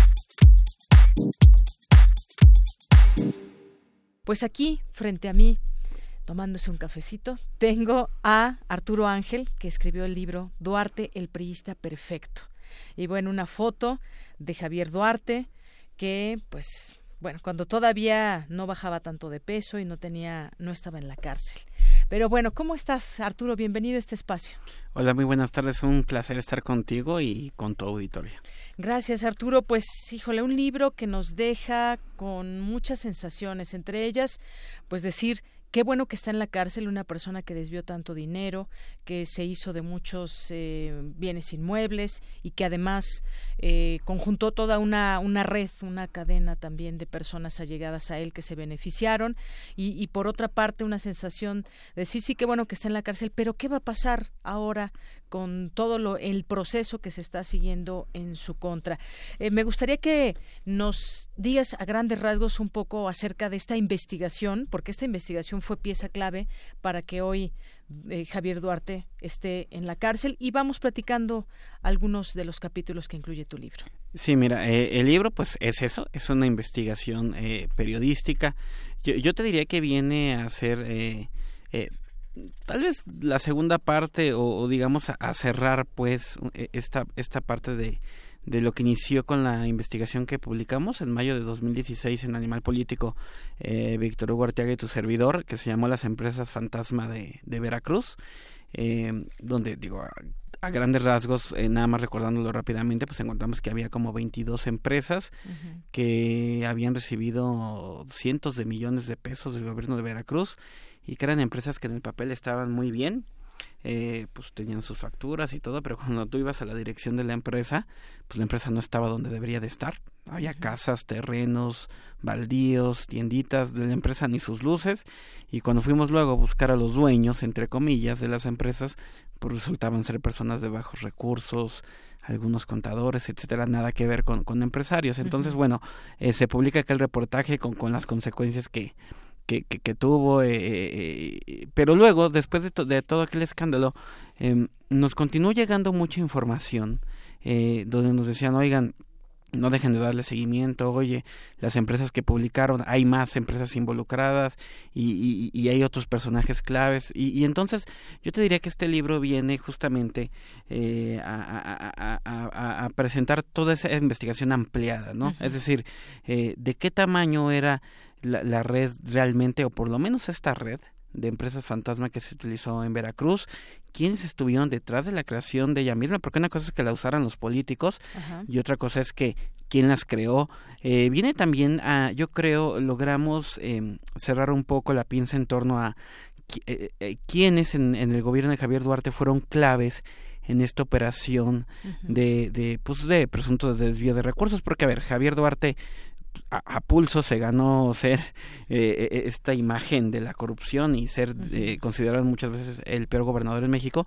Pues aquí, frente a mí, tomándose un cafecito, tengo a Arturo Ángel, que escribió el libro Duarte, el priista perfecto. Y bueno, una foto de Javier Duarte, que pues bueno, cuando todavía no bajaba tanto de peso y no tenía, no estaba en la cárcel. Pero bueno, ¿cómo estás, Arturo? Bienvenido a este espacio. Hola, muy buenas tardes. Un placer estar contigo y con tu auditorio. Gracias, Arturo. Pues, híjole, un libro que nos deja con muchas sensaciones, entre ellas, pues decir Qué bueno que está en la cárcel una persona que desvió tanto dinero, que se hizo de muchos eh, bienes inmuebles y que además eh, conjuntó toda una, una red, una cadena también de personas allegadas a él que se beneficiaron. Y, y por otra parte una sensación de decir sí qué bueno que está en la cárcel, pero ¿qué va a pasar ahora con todo lo, el proceso que se está siguiendo en su contra. Eh, me gustaría que nos digas a grandes rasgos un poco acerca de esta investigación, porque esta investigación fue pieza clave para que hoy eh, Javier Duarte esté en la cárcel y vamos platicando algunos de los capítulos que incluye tu libro. Sí, mira, eh, el libro pues es eso, es una investigación periodística. Yo, yo, te diría que viene a ser tal vez la segunda parte o, digamos a, cerrar pues e, esta esta parte de de lo que inició con la investigación que publicamos en mayo de 2016 en Animal Político, eh, Víctor Hugo Arteaga y tu servidor, que se llamó Las Empresas Fantasma de, de Veracruz, eh, donde, digo, a, grandes rasgos, eh, nada más recordándolo rápidamente, pues encontramos que había como 22 empresas que habían recibido cientos de millones de pesos del gobierno de Veracruz y que eran empresas que en el papel estaban muy bien, eh, pues tenían sus facturas y todo, pero cuando tú ibas a la dirección de la empresa, pues la empresa no estaba donde debería de estar. Había casas, terrenos, baldíos, tienditas de la empresa ni sus luces. Y cuando fuimos luego a buscar a los dueños, entre comillas, de las empresas, pues resultaban ser personas de bajos recursos, algunos contadores, etcétera, nada que ver con, con empresarios. Entonces, bueno, eh, se publica aquel reportaje con, con las consecuencias que, que, que, tuvo, eh, eh, pero luego, después de, de todo aquel escándalo, eh, nos continuó llegando mucha información eh, donde nos decían, oigan, no dejen de darle seguimiento, oye, las empresas que publicaron, hay más empresas involucradas y, y, y hay otros personajes claves. Y, y, entonces yo te diría que este libro viene justamente eh, a, a, a, a, presentar toda esa investigación ampliada, ¿no? Uh -huh. Es decir, eh, de qué tamaño era la, la red realmente, o por lo menos esta red, de empresas fantasma que se utilizó en Veracruz, quiénes estuvieron detrás de la creación de ella misma, porque una cosa es que la usaran los políticos Ajá. y otra cosa es que quién las creó. Eh, viene también a, yo creo, logramos eh, cerrar un poco la pinza en torno a eh, eh, quiénes en, en el gobierno de Javier Duarte fueron claves en esta operación uh -huh. de, de, pues de presuntos desvío de recursos, porque a ver, Javier Duarte a, a, pulso se ganó ser eh, esta imagen de la corrupción y ser eh, considerado muchas veces el peor gobernador en México,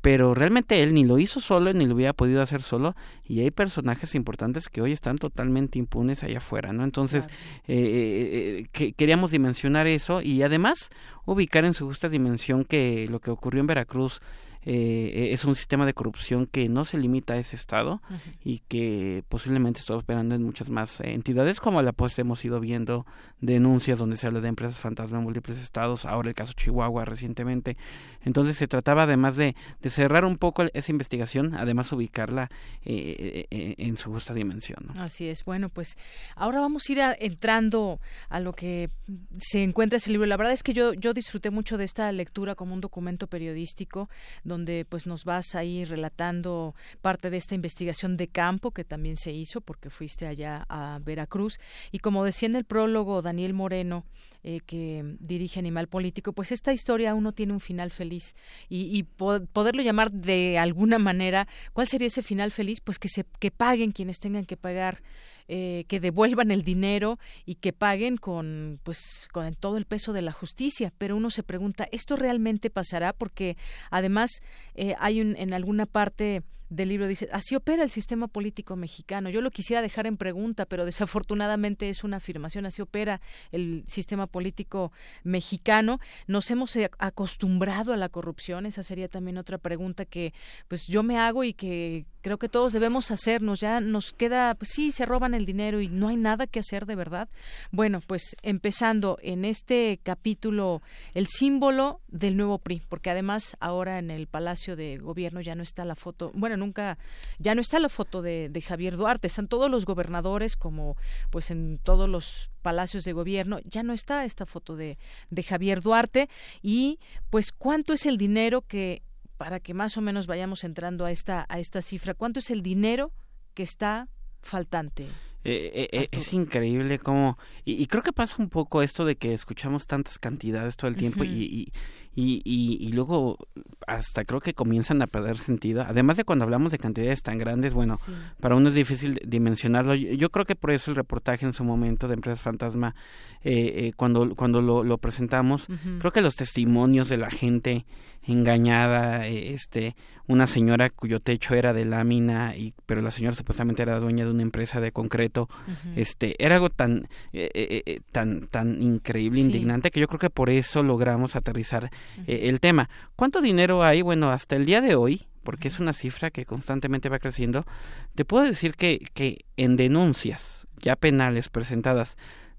pero realmente él ni lo hizo solo ni lo hubiera podido hacer solo y hay personajes importantes que hoy están totalmente impunes allá afuera, ¿no? Entonces claro. eh, que, queríamos dimensionar eso y además ubicar en su justa dimensión que lo que ocurrió en Veracruz eh, es un sistema de corrupción que no se limita a ese estado uh -huh. y que posiblemente está operando en muchas más eh, entidades como la pues hemos ido viendo denuncias donde se habla de empresas fantasma en múltiples estados ahora el caso Chihuahua recientemente entonces se trataba además de, de cerrar un poco esa investigación además ubicarla eh, eh, en su justa dimensión ¿no? así es bueno pues ahora vamos a ir a, entrando a lo que se encuentra ese libro la verdad es que yo yo disfruté mucho de esta lectura como un documento periodístico donde pues nos vas ahí relatando parte de esta investigación de campo que también se hizo porque fuiste allá a Veracruz y como decía en el prólogo Daniel Moreno eh, que dirige Animal Político, pues esta historia aún no tiene un final feliz y, y po poderlo llamar de alguna manera, ¿cuál sería ese final feliz? Pues que se que paguen quienes tengan que pagar eh, que devuelvan el dinero y que paguen con pues con todo el peso de la justicia. Pero uno se pregunta esto realmente pasará porque además eh, hay un, en alguna parte del libro dice, así opera el sistema político mexicano. Yo lo quisiera dejar en pregunta, pero desafortunadamente es una afirmación, así opera el sistema político mexicano. Nos hemos acostumbrado a la corrupción, esa sería también otra pregunta que pues yo me hago y que creo que todos debemos hacernos. Ya nos queda, pues sí, se roban el dinero y no hay nada que hacer de verdad. Bueno, pues empezando en este capítulo, el símbolo del nuevo PRI, porque además ahora en el Palacio de Gobierno ya no está la foto, bueno, nunca, ya no está la foto de, de Javier Duarte, están todos los gobernadores como pues en todos los palacios de gobierno, ya no está esta foto de, de Javier Duarte y pues cuánto es el dinero que para que más o menos vayamos entrando a esta a esta cifra, ¿cuánto es el dinero que está faltante? Eh, eh, es increíble cómo y, y, creo que pasa un poco esto de que escuchamos tantas cantidades todo el tiempo uh -huh. y, y, y, y, luego hasta creo que comienzan a perder sentido. Además de cuando hablamos de cantidades tan grandes, bueno, sí. para uno es difícil dimensionarlo. Yo, yo, creo que por eso el reportaje en su momento de Empresas Fantasma, eh, eh, cuando, cuando lo, lo presentamos, uh -huh. creo que los testimonios de la gente engañada, este, una señora cuyo techo era de lámina y pero la señora supuestamente era dueña de una empresa de concreto, uh -huh. este, era algo tan eh, eh, eh, tan tan increíble, sí. indignante que yo creo que por eso logramos aterrizar uh -huh. el tema. ¿Cuánto dinero hay? Bueno, hasta el día de hoy, porque es una cifra que constantemente va creciendo, te puedo decir que que en denuncias ya penales presentadas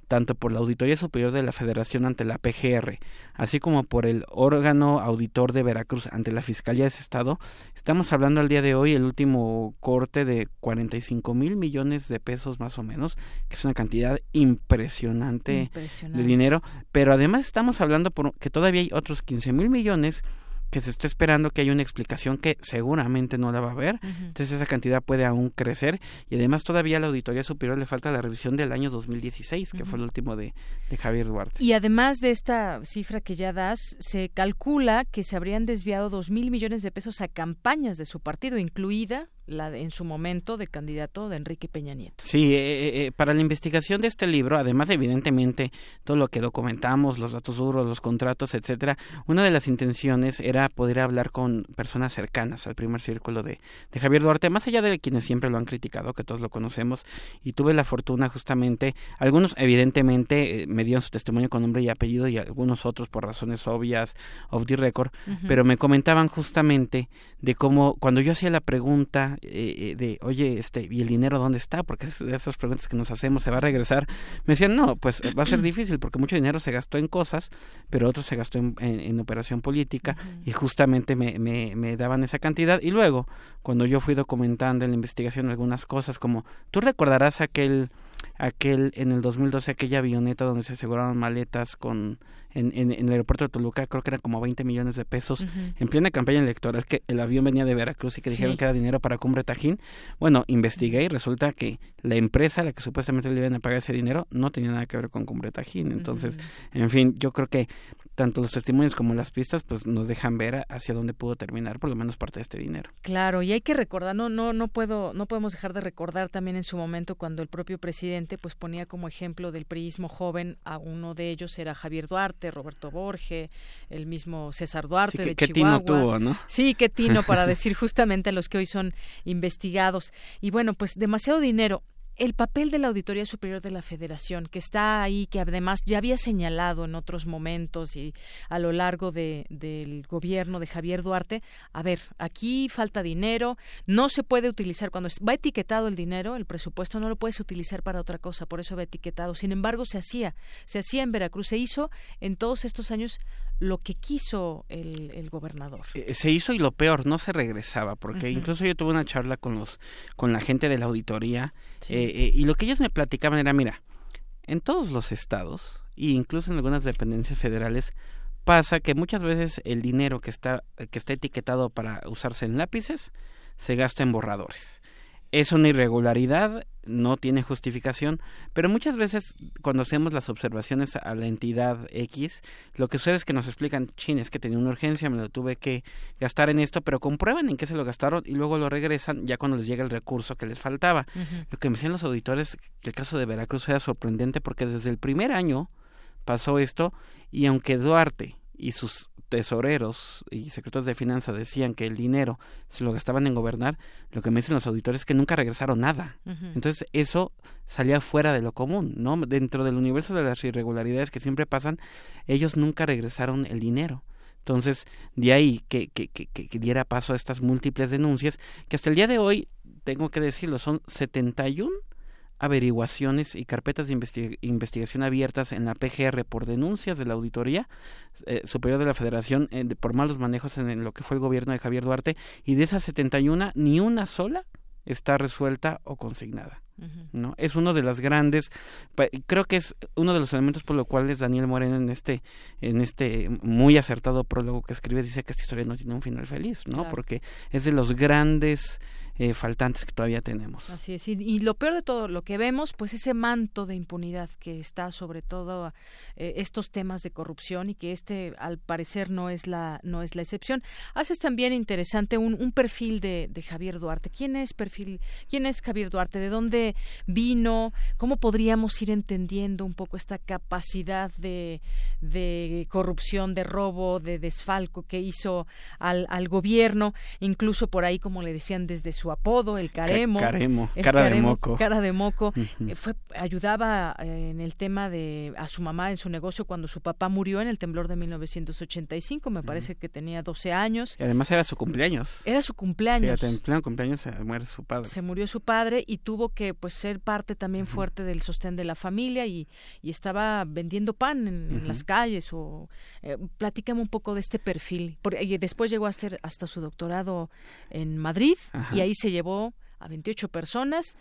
tanto por la Auditoría Superior de la Federación ante la PGR, así como por el órgano auditor de Veracruz ante la Fiscalía de ese Estado, estamos hablando al día de hoy el último corte de 45 mil millones de pesos más o menos, que es una cantidad impresionante, de dinero, pero además estamos hablando por que todavía hay otros 15 mil millones que se está esperando que haya una explicación que seguramente no la va a haber. Entonces esa cantidad puede aún crecer y además todavía a la Auditoría Superior le falta la revisión del año 2016, que fue el último de, de, Javier Duarte. Y además de esta cifra que ya das, se calcula que se habrían desviado dos mil millones de pesos a campañas de su partido, incluida la en su momento de candidato de Enrique Peña Nieto. Sí, eh, eh, eh, para la investigación de este libro, además evidentemente todo lo que documentamos, los datos duros, los contratos, etcétera, una de las intenciones era poder hablar con personas cercanas al primer círculo de, de Javier Duarte, más allá de quienes siempre lo han criticado, que todos lo conocemos, y tuve la fortuna justamente, algunos evidentemente me dieron su testimonio con nombre y apellido y algunos otros por razones obvias, of the record, pero me comentaban justamente de cómo cuando yo hacía la pregunta eh, eh, de, oye, este, ¿y el dinero dónde está? Porque de esas preguntas que nos hacemos, ¿se va a regresar? Me decían, no, pues va a ser difícil porque mucho dinero se gastó en cosas, pero otro se gastó en, en, operación política y justamente me, me, me daban esa cantidad. Y luego, cuando yo fui documentando en la investigación algunas cosas, como tú recordarás aquel aquel en el 2012 aquella avioneta donde se aseguraron maletas con en, en, el aeropuerto de Toluca, creo que eran como 20 millones de pesos en plena campaña electoral, que el avión venía de Veracruz y que dijeron que era dinero para Cumbre Tajín. Bueno, investigué y resulta que la empresa a la que supuestamente le iban a pagar ese dinero no tenía nada que ver con Cumbre Tajín. Entonces, en fin, yo creo que tanto los testimonios como las pistas pues nos dejan ver hacia dónde pudo terminar por lo menos parte de este dinero. Claro, y hay que recordar, no no no puedo no podemos dejar de recordar también en su momento cuando el propio presidente pues ponía como ejemplo del priismo joven a uno de ellos era Javier Duarte, Roberto Borge, el mismo César Duarte de qué Chihuahua. Tino tuvo, ¿no? Sí, qué tino para decir justamente a los que hoy son investigados. Y bueno, pues demasiado dinero el papel de la Auditoría Superior de la Federación, que está ahí, que además ya había señalado en otros momentos y a lo largo de, del gobierno de Javier Duarte, a ver, aquí falta dinero, no se puede utilizar, cuando va etiquetado el dinero, el presupuesto no lo puedes utilizar para otra cosa, por eso va etiquetado. Sin embargo, se hacía, se hacía en Veracruz, se hizo en todos estos años lo que quiso el, el gobernador. Eh, se hizo y lo peor, no se regresaba, porque incluso yo tuve una charla con los, con la gente de la auditoría, eh, eh, y lo que ellos me platicaban era, mira, en todos los estados, e incluso en algunas dependencias federales, pasa que muchas veces el dinero que está, que está etiquetado para usarse en lápices se gasta en borradores es una irregularidad, no tiene justificación, pero muchas veces cuando hacemos las observaciones a la entidad X, lo que sucede es que nos explican, chin, es que tenía una urgencia, me lo tuve que gastar en esto, pero comprueban en qué se lo gastaron y luego lo regresan ya cuando les llega el recurso que les faltaba. Lo que me decían los auditores, que el caso de Veracruz era sorprendente porque desde el primer año pasó esto y aunque Duarte y sus tesoreros y secretarios de finanzas decían que el dinero se lo gastaban en gobernar, lo que me dicen los auditores es que nunca regresaron nada. Entonces eso salía fuera de lo común, ¿no? Dentro del universo de las irregularidades que siempre pasan, ellos nunca regresaron el dinero. Entonces, de ahí que, que, que, que, diera paso a estas múltiples denuncias, que hasta el día de hoy, tengo que decirlo, son 71 averiguaciones y carpetas de investigación abiertas en la PGR por denuncias de la Auditoría eh, Superior de la Federación eh, por malos manejos en, lo que fue el gobierno de Javier Duarte y de esas 71 ni una sola está resuelta o consignada. ¿no? Es uno de las grandes, creo que es uno de los elementos por los cuales Daniel Moreno en este, en este muy acertado prólogo que escribe dice que esta historia no tiene un final feliz, ¿no? Porque es de los grandes eh, faltantes que todavía tenemos. Así es, y, lo peor de todo, lo que vemos, pues ese manto de impunidad que está sobre todo eh, estos temas de corrupción y que este, al parecer, no es la no es la excepción. Haces también interesante un, un perfil de, de, Javier Duarte. ¿Quién es perfil? ¿Quién es Javier Duarte? ¿De dónde vino? ¿Cómo podríamos ir entendiendo un poco esta capacidad de, de corrupción, de robo, de desfalco que hizo al, al gobierno? Incluso por ahí, como le decían desde su su apodo, el caremo. caremo, cara de moco. Cara de moco. Eh, fue, ayudaba eh, en el tema de a su mamá en su negocio cuando su papá murió en el temblor de 1985, me parece que tenía 12 años. Y además era su cumpleaños. Era su cumpleaños. Fíjate, en pleno cumpleaños se muere su padre. Se murió su padre y tuvo que pues ser parte también fuerte del sostén de la familia y, y estaba vendiendo pan en, las calles o eh, platícame un poco de este perfil. y después llegó a hacer hasta su doctorado en Madrid y ahí se llevó a 28 personas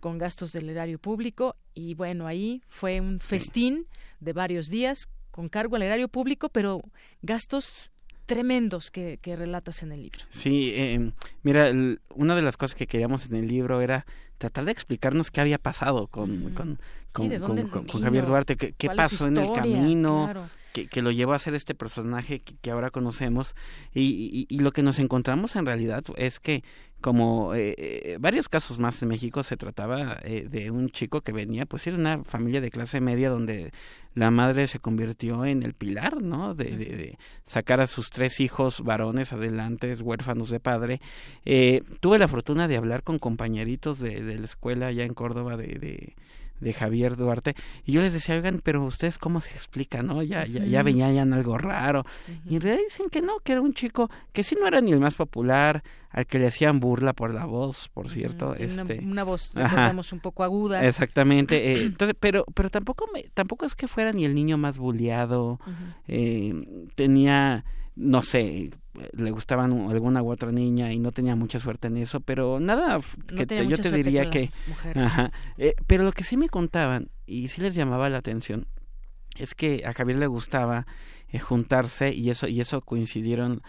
con gastos del erario público y bueno, ahí fue un festín de varios días con cargo al erario público, pero gastos tremendos que, relatas en el libro. Sí, eh, mira, una de las cosas que queríamos en el libro era tratar de explicarnos qué había pasado con, con, con, Javier Duarte, qué, qué pasó en el camino, que, lo llevó a ser este personaje que, ahora conocemos y, y, lo que nos encontramos en realidad es que como eh, eh, varios casos más en México se trataba eh, de un chico que venía pues de una familia de clase media donde la madre se convirtió en el pilar no de, de, sacar a sus tres hijos varones adelante huérfanos de padre. Tuve la fortuna de hablar con compañeritos de, de la escuela allá en Córdoba de de Javier Duarte y yo les decía oigan pero ustedes cómo se explica no ya ya, ya veían algo raro y en realidad dicen que no que era un chico que sí no era ni el más popular al que le hacían burla por la voz por cierto este una, voz recordamos un poco aguda. Exactamente eh, entonces pero pero tampoco me, tampoco es que fuera ni el niño más bulleado eh, tenía no sé, le gustaban alguna u otra niña y no tenía mucha suerte en eso, pero nada, que yo te diría que... Eh, pero lo que sí me contaban, y sí les llamaba la atención, es que a Javier le gustaba eh, juntarse y eso y eso coincidieron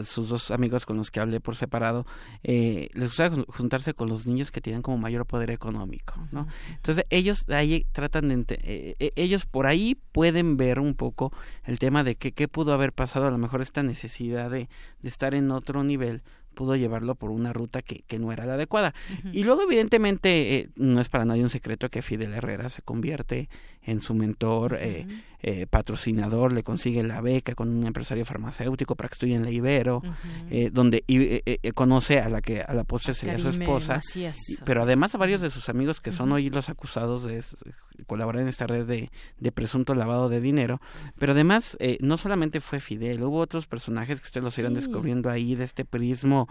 sus dos amigos con los que hablé por separado eh, les gustaba juntarse con los niños que tienen como mayor poder económico no entonces ellos ahí tratan de eh, eh, ellos por ahí pueden ver un poco el tema de que qué pudo haber pasado. A lo mejor esta necesidad de, de estar en otro nivel pudo llevarlo por una ruta que, que no era la adecuada. Y luego, evidentemente, eh, no es para nadie un secreto que Fidel Herrera se convierte en su mentor, eh, eh, patrocinador, le consigue la beca con un empresario farmacéutico para que estudie en la Ibero, donde conoce a la que a la postre sería su esposa, pero además a varios de sus amigos que son hoy los acusados de colaborar en esta red de, de presunto lavado de dinero, pero además no solamente fue Fidel, hubo otros personajes que ustedes los irán descubriendo ahí de este prismo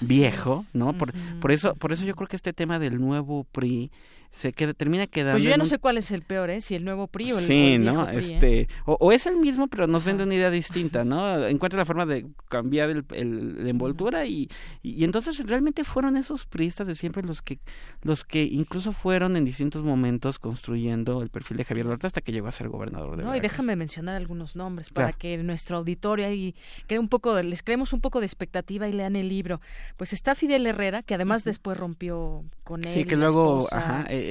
viejo, ¿no? Por, por eso, por eso yo creo que este tema del nuevo PRI se queda, termina quedando. Pues yo ya no sé cuál es el peor, ¿eh? Si el nuevo PRI o el, sí, ¿no? ¿eh? este, o, es el mismo, pero nos vende una idea distinta, ¿no? Encuentra la forma de cambiar el, el la envoltura y, y, entonces realmente fueron esos priistas de siempre los que, los que incluso fueron en distintos momentos construyendo el perfil de Javier Duarte hasta que llegó a ser gobernador de No, y déjame mencionar algunos nombres para que nuestro auditorio ahí cree un poco, les creemos un poco de expectativa y lean el libro. Pues está Fidel Herrera, que además después rompió con él. Sí, que luego, ajá, eh,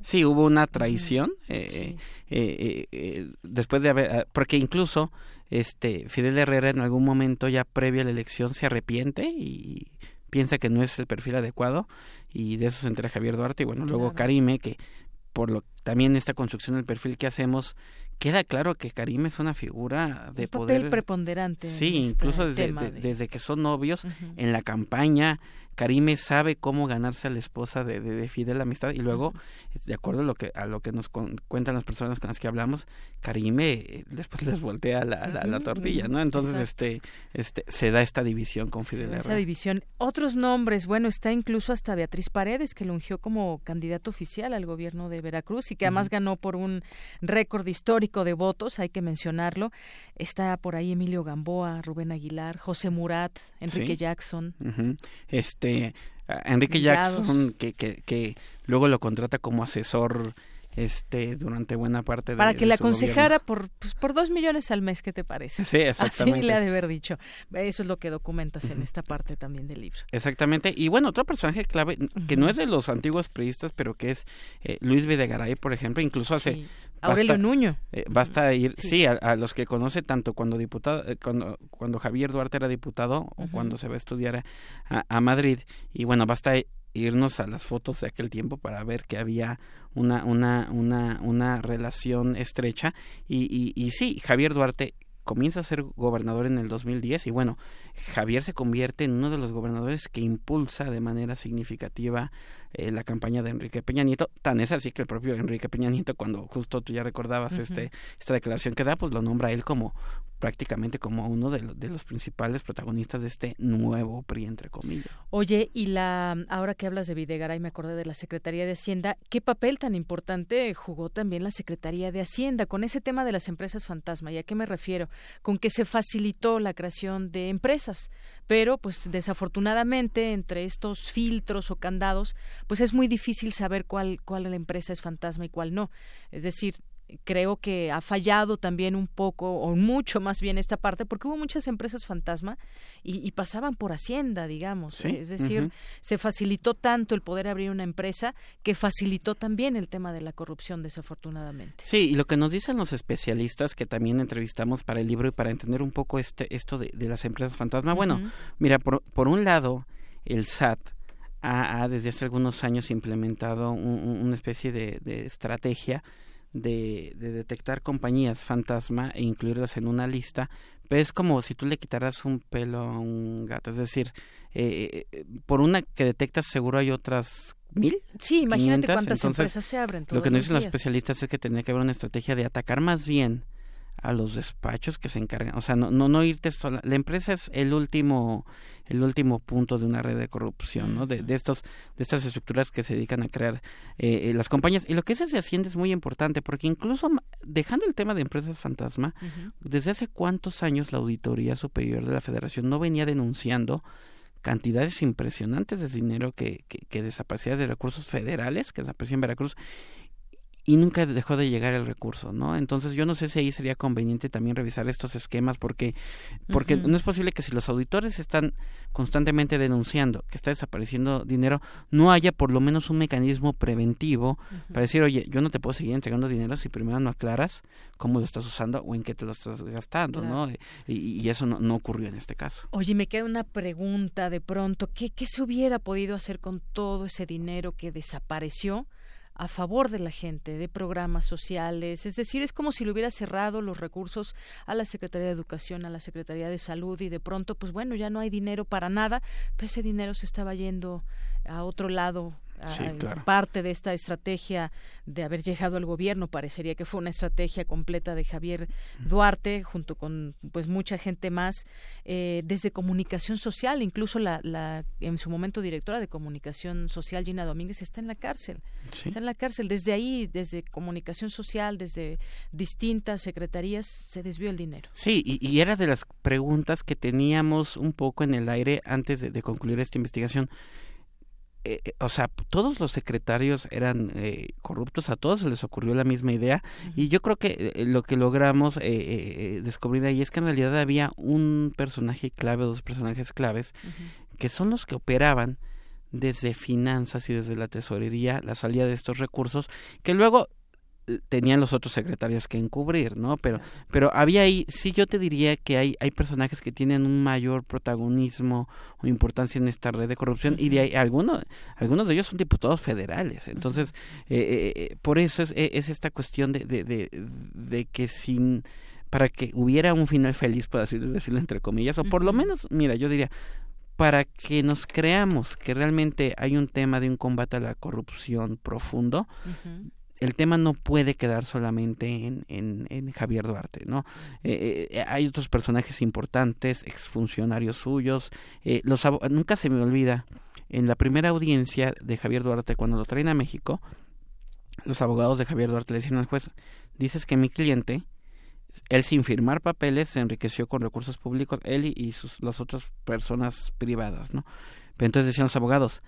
sí hubo una traición eh, eh, después de haber porque incluso este Fidel Herrera en algún momento ya previo a la elección se arrepiente y piensa que no es el perfil adecuado y de eso se entera Javier Duarte y bueno luego Karime que por lo también esta construcción del perfil que hacemos queda claro que Karime es una figura de poder preponderante sí incluso desde, desde que son novios en la campaña Karime sabe cómo ganarse a la esposa de, de, Fidel Amistad y luego, de acuerdo a lo que, a lo que nos cuentan las personas con las que hablamos, Karime eh, después les voltea la, la, tortilla, ¿no? Entonces, este, este, se da esta división con Fidel. esa división. Otros nombres, bueno, está incluso hasta Beatriz Paredes, que lo ungió como candidato oficial al gobierno de Veracruz y que además ganó por un récord histórico de votos, hay que mencionarlo. Está por ahí Emilio Gamboa, Rubén Aguilar, José Murat, Enrique Jackson. Este este, Enrique Jackson, que, que, que luego lo contrata como asesor este durante buena parte de para que le aconsejara por pues, por dos millones al mes qué te parece sí exactamente así le ha de haber dicho. Eso es lo que documentas en esta parte también del libro. Exactamente. Y bueno otro personaje clave que no es de los antiguos periodistas pero que es eh, Luis Videgaray por ejemplo incluso hace Aurelio Nuño. eh, basta ir sí, a, los que conoce tanto cuando diputado eh, cuando cuando Javier Duarte era diputado o cuando se va a estudiar a, a Madrid. Y bueno basta irnos a las fotos de aquel tiempo para ver que había una, una, una, una relación estrecha. Y, y, y sí, Javier Duarte comienza a ser gobernador en el 2010 y bueno, Javier se convierte en uno de los gobernadores que impulsa de manera significativa eh, la campaña de Enrique Peña Nieto. Tan es así que el propio Enrique Peña Nieto, cuando justo tú ya recordabas este esta declaración que da, pues lo nombra él como prácticamente como uno de, de, los principales protagonistas de este nuevo PRI, entre comillas. Oye, y la ahora que hablas de Videgaray, me acordé de la Secretaría de Hacienda, ¿qué papel tan importante jugó también la Secretaría de Hacienda con ese tema de las empresas fantasma? ¿Y a qué me refiero? Con que se facilitó la creación de empresas, pero pues desafortunadamente entre estos filtros o candados, pues es muy difícil saber cuál cuál la empresa es fantasma y cuál no. Es decir, creo que ha fallado también un poco o mucho más bien esta parte porque hubo muchas empresas fantasma y, pasaban por hacienda digamos es decir se facilitó tanto el poder abrir una empresa que facilitó también el tema de la corrupción desafortunadamente. Sí y lo que nos dicen los especialistas que también entrevistamos para el libro y para entender un poco este esto de, las empresas fantasma bueno mira por, por un lado el SAT ha, desde hace algunos años implementado una especie de, de estrategia de, de, detectar compañías fantasma e incluirlas en una lista, pero es como si tú le quitaras un pelo a un gato, es decir, eh, eh por una que detectas seguro hay otras mil. Sí, imagínate cuántas empresas se abren. lo que nos dicen los especialistas es que tenía que haber una estrategia de atacar más bien a los despachos que se encargan, o sea, no no, no irte sola. La empresa es el último el último punto de una red de corrupción, ¿no? De, de estos de estas estructuras que se dedican a crear eh, eh las compañías y lo que es de Hacienda es muy importante porque incluso dejando el tema de empresas fantasma, desde hace cuántos años la auditoría superior de la Federación no venía denunciando cantidades impresionantes de dinero que, que, que desaparecía de recursos federales, que desaparecía en Veracruz y nunca dejó de llegar el recurso, ¿no? Entonces yo no sé si ahí sería conveniente también revisar estos esquemas porque porque no es posible que si los auditores están constantemente denunciando que está desapareciendo dinero, no haya por lo menos un mecanismo preventivo para decir, "Oye, yo no te puedo seguir entregando dinero si primero no aclaras cómo lo estás usando o en qué te lo estás gastando", ¿no? Y, y eso no, no, ocurrió en este caso. Oye, me queda una pregunta de pronto, ¿qué qué se hubiera podido hacer con todo ese dinero que desapareció? A favor de la gente, de programas sociales, es decir, es como si le hubiera cerrado los recursos a la Secretaría de Educación, a la Secretaría de Salud y de pronto, pues bueno, ya no hay dinero para nada, pues ese dinero se estaba yendo a otro lado parte de esta estrategia de haber llegado al gobierno parecería que fue una estrategia completa de Javier Duarte junto con pues mucha gente más eh, desde comunicación social. Incluso la, la, en su momento directora de comunicación social Gina Domínguez está en la cárcel. Está en la cárcel. Desde ahí desde comunicación social desde distintas secretarías se desvió el dinero. Sí y, era de las preguntas que teníamos un poco en el aire antes de concluir esta investigación eh, eh, o sea, todos los secretarios eran eh, corruptos, a todos se les ocurrió la misma idea y yo creo que lo que logramos descubrir ahí es que en realidad había un personaje clave, dos personajes claves, que son los que operaban desde finanzas y desde la tesorería la salida de estos recursos que luego tenían los otros secretarios que encubrir, ¿no? Pero, pero había ahí, sí yo te diría que hay, hay personajes que tienen un mayor protagonismo o importancia en esta red de corrupción y de ahí algunos, algunos de ellos son diputados federales. Entonces, eh, eh, eh, por eso es, es esta cuestión de, de, de, de que sin para que hubiera un final feliz, por así decirlo entre comillas, o por lo menos, mira, yo diría, para que nos creamos que realmente hay un tema de un combate a la corrupción profundo, el tema no puede quedar solamente en, en, Javier Duarte, ¿no? Eh, eh, hay otros personajes importantes, exfuncionarios suyos. Eh, los nunca se me olvida, en la primera audiencia de Javier Duarte, cuando lo traen a México, los abogados de Javier Duarte le dicen al juez, dices que mi cliente, él sin firmar papeles, se enriqueció con recursos públicos, él y, sus, las otras personas privadas, ¿no? Pero entonces decían los abogados,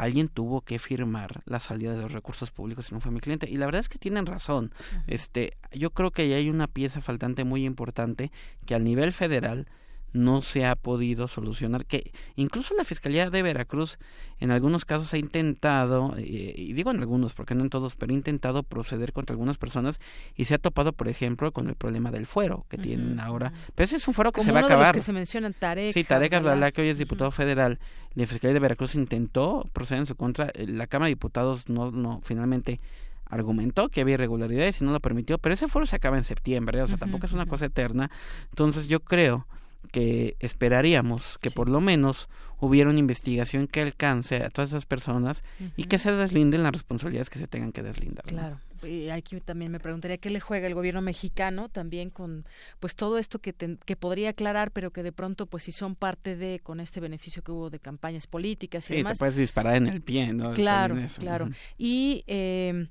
alguien tuvo que firmar la salida de los recursos públicos si no fue mi cliente. Y la verdad es que tienen razón. Este, yo creo que ahí hay una pieza faltante muy importante que al nivel federal no se ha podido solucionar, que incluso la Fiscalía de Veracruz en algunos casos ha intentado, eh, y digo en algunos porque no en todos, pero ha intentado proceder contra algunas personas y se ha topado, por ejemplo, con el problema del fuero que tienen ahora. Pero ese es un fuero que se va a acabar. que se mencionan, Tarek. Sí, Tarek Abdalá, que hoy es diputado federal. La Fiscalía de Veracruz intentó proceder en su contra. Eh, la Cámara de Diputados no, no finalmente argumentó que había irregularidades y no lo permitió, pero ese foro se acaba en septiembre, o sea, tampoco es una cosa eterna. Entonces yo creo que esperaríamos que por lo menos hubiera una investigación que alcance a todas esas personas y que se deslinden las responsabilidades que se tengan que deslindar. Claro. Y aquí también me preguntaría qué le juega el gobierno mexicano también con pues todo esto que, que podría aclarar pero que de pronto pues si son parte de con este beneficio que hubo de campañas políticas y sí, demás. te puedes disparar en el pie no claro claro. Y eh,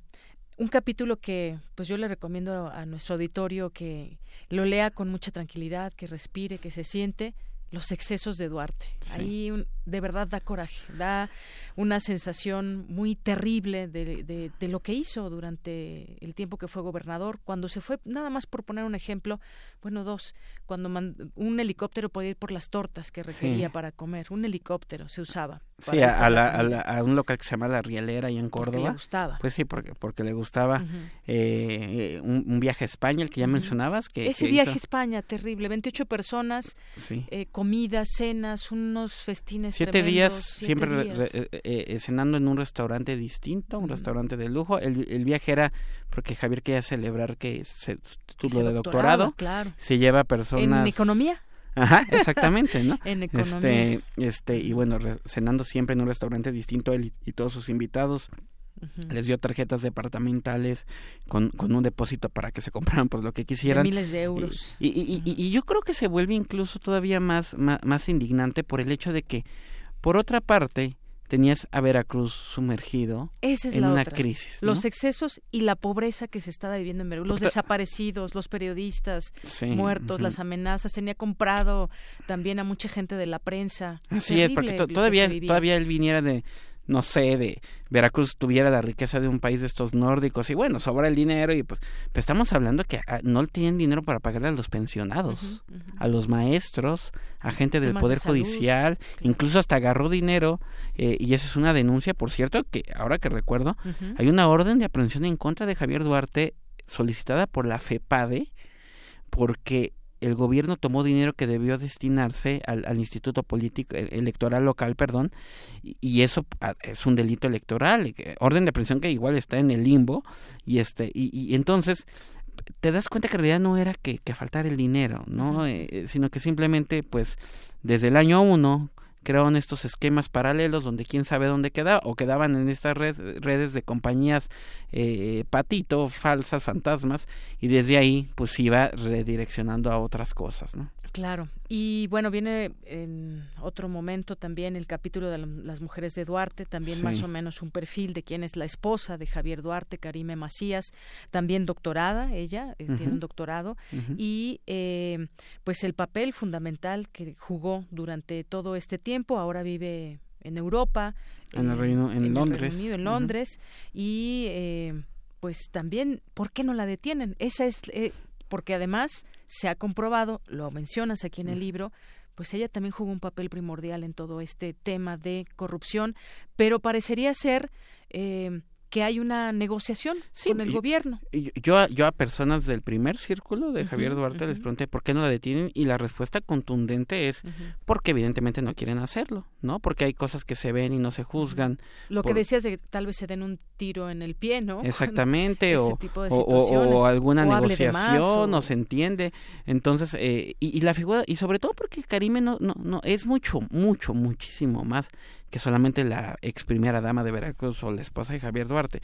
un capítulo que pues yo le recomiendo a nuestro auditorio que lo lea con mucha tranquilidad, que respire, que se siente los excesos de Duarte. Ahí de verdad da coraje, da una sensación muy terrible de, de, de, lo que hizo durante el tiempo que fue gobernador, cuando se fue, nada más por poner un ejemplo, bueno, dos, cuando un helicóptero podía ir por las tortas que requería para comer, un helicóptero se usaba. Sí, a, a, un local que se llama La Rielera y en Córdoba. Porque le gustaba. Pues sí, porque, porque le gustaba eh, un, viaje a España, el que ya mencionabas. Que, Ese viaje a España, terrible, 28 personas, eh, comidas, cenas, unos festines Siete días siempre eh, eh, cenando en un restaurante distinto, un restaurante de lujo. El, el, viaje era porque Javier quería celebrar que se tuvo de doctorado. Claro. Se lleva personas... ¿En economía? Ajá, exactamente, ¿no? en economía. Este, este, y bueno, cenando siempre en un restaurante distinto él y, todos sus invitados. Les dio tarjetas departamentales con, con un depósito para que se compraran pues lo que quisieran. De miles de euros. Y, y, y, y, yo creo que se vuelve incluso todavía más, más, más indignante por el hecho de que, por otra parte, tenías a Veracruz sumergido en una crisis. Los excesos y la pobreza que se estaba viviendo en Veracruz, los desaparecidos, los periodistas muertos, las amenazas, tenía comprado también a mucha gente de la prensa. Así es, porque todavía, todavía él viniera de, no sé, de Veracruz tuviera la riqueza de un país de estos nórdicos y bueno, sobra el dinero y pues, pues estamos hablando que ah, no tienen dinero para pagarle a los pensionados, a los maestros, a gente del Poder Judicial, incluso hasta agarró dinero eh, y esa es una denuncia, por cierto, que ahora que recuerdo, hay una orden de aprehensión en contra de Javier Duarte solicitada por la FEPADE porque el gobierno tomó dinero que debió destinarse al, al Instituto Político eh, Electoral Local, perdón, y, eso ah, es un delito electoral, orden de aprehensión que igual está en el limbo, y este, y, y entonces te das cuenta que en realidad no era que, que faltara el dinero, ¿no? Eh, sino que simplemente, pues, desde el año uno, crearon estos esquemas paralelos donde quién sabe dónde quedaba o quedaban en estas redes de compañías eh, patito, falsas, fantasmas y desde ahí pues iba redireccionando a otras cosas, ¿no? Claro. Y bueno, viene en otro momento también el capítulo de las mujeres de Duarte, también más o menos un perfil de quién es la esposa de Javier Duarte, Karime Macías, también doctorada, ella eh, tiene un doctorado, y eh, pues el papel fundamental que jugó durante todo este tiempo, ahora vive en Europa, en, el Reino, en, Londres, Unido, en Londres, y eh, pues también, ¿por qué no la detienen? Esa es porque además se ha comprobado, lo mencionas aquí en el libro, pues ella también jugó un papel primordial en todo este tema de corrupción, pero parecería ser eh, que hay una negociación con el gobierno. Yo, yo a personas del primer círculo de Javier Duarte les pregunté por qué no la detienen y la respuesta contundente es porque evidentemente no quieren hacerlo, ¿no? Porque hay cosas que se ven y no se juzgan. Lo que decías de que tal vez se den un tiro en el pie, ¿no? Exactamente, o, o, alguna negociación, o... se entiende. Entonces, eh, y, y, la figura, y sobre todo porque Karime no, no, no, es mucho, mucho, muchísimo más que solamente la ex primera dama de Veracruz o la esposa de Javier Duarte.